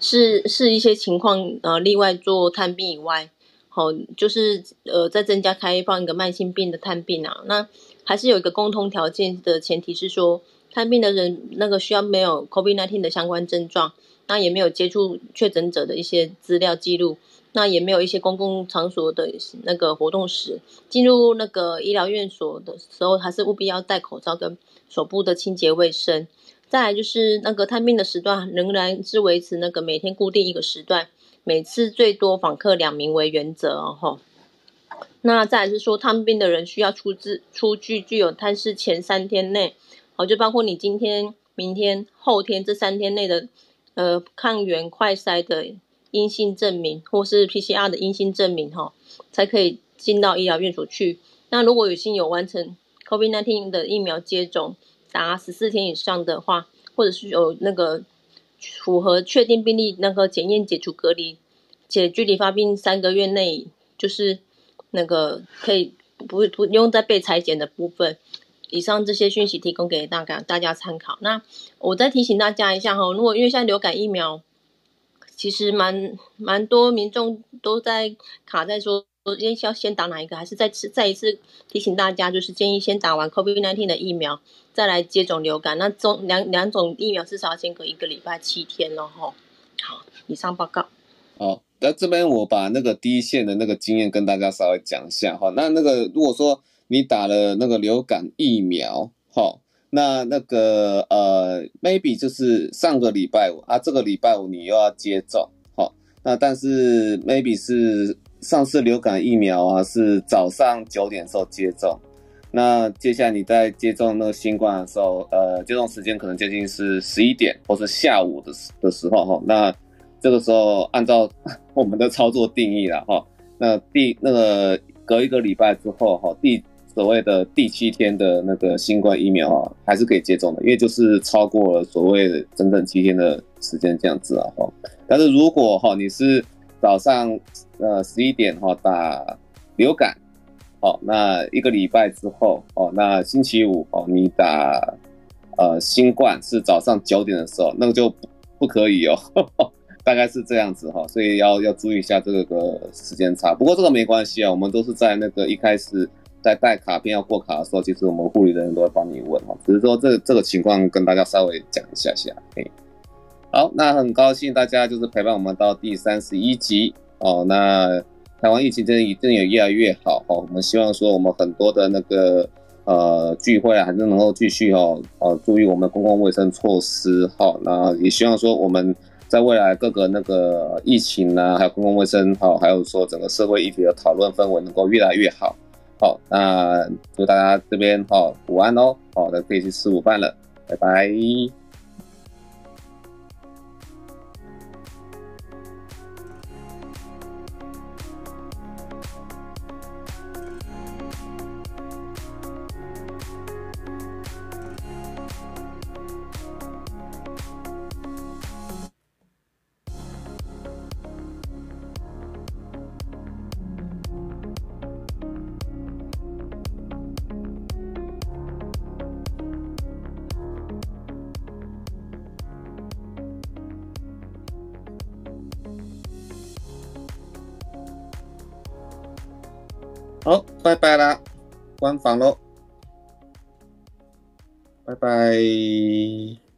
是是一些情况呃例外做探病以外，好就是呃再增加开放一个慢性病的探病啊，那还是有一个共同条件的前提是说探病的人那个需要没有 COVID-19 的相关症状。那也没有接触确诊者的一些资料记录，那也没有一些公共场所的那个活动史。进入那个医疗院所的时候，还是务必要戴口罩跟手部的清洁卫生。再来就是那个探病的时段，仍然是维持那个每天固定一个时段，每次最多访客两名为原则哦。那再来是说，探病的人需要出自出具具有探视前三天内，好，就包括你今天、明天、后天这三天内的。呃，抗原快筛的阴性证明，或是 PCR 的阴性证明，哈，才可以进到医疗院所去。那如果已经有完成 COVID-19 的疫苗接种达十四天以上的话，或者是有那个符合确定病例那个检验解除隔离，且距离发病三个月内，就是那个可以不不用再被裁剪的部分。以上这些讯息提供给大家大家参考。那我再提醒大家一下哈，如果因为现在流感疫苗，其实蛮蛮多民众都在卡在说，先要先打哪一个，还是再次再一次提醒大家，就是建议先打完 COVID-19 的疫苗，再来接种流感。那中两两种疫苗至少要间隔一个礼拜七天了哈。好，以上报告。好，那这边我把那个第一线的那个经验跟大家稍微讲一下哈。那那个如果说。你打了那个流感疫苗，好，那那个呃，maybe 就是上个礼拜五啊，这个礼拜五你又要接种，好，那但是 maybe 是上次流感疫苗啊是早上九点的时候接种，那接下来你在接种那个新冠的时候，呃，接种时间可能接近是十一点或是下午的时的时候哈，那这个时候按照我们的操作定义了哈，那第那个隔一个礼拜之后哈，第所谓的第七天的那个新冠疫苗啊，还是可以接种的，因为就是超过了所谓的整整七天的时间这样子啊哈。但是如果哈你是早上呃十一点哈打流感，好，那一个礼拜之后哦，那星期五哦你打呃新冠是早上九点的时候，那个就不可以哦，大概是这样子哈，所以要要注意一下这个时间差。不过这个没关系啊，我们都是在那个一开始。在带卡片要过卡的时候，其实我们护理人员都会帮你问哈，只是说这这个情况跟大家稍微讲一下下。嘿，好，那很高兴大家就是陪伴我们到第三十一集哦。那台湾疫情真的一定也越来越好哈，我们希望说我们很多的那个呃聚会啊，还是能够继续哦，呃注意我们公共卫生措施哈。那也希望说我们在未来各个那个疫情啊，还有公共卫生哈，还有说整个社会议题的讨论氛围能够越来越好。好，那祝大家这边好午安哦，好，的可以去吃午饭了，拜拜。关房喽，拜拜。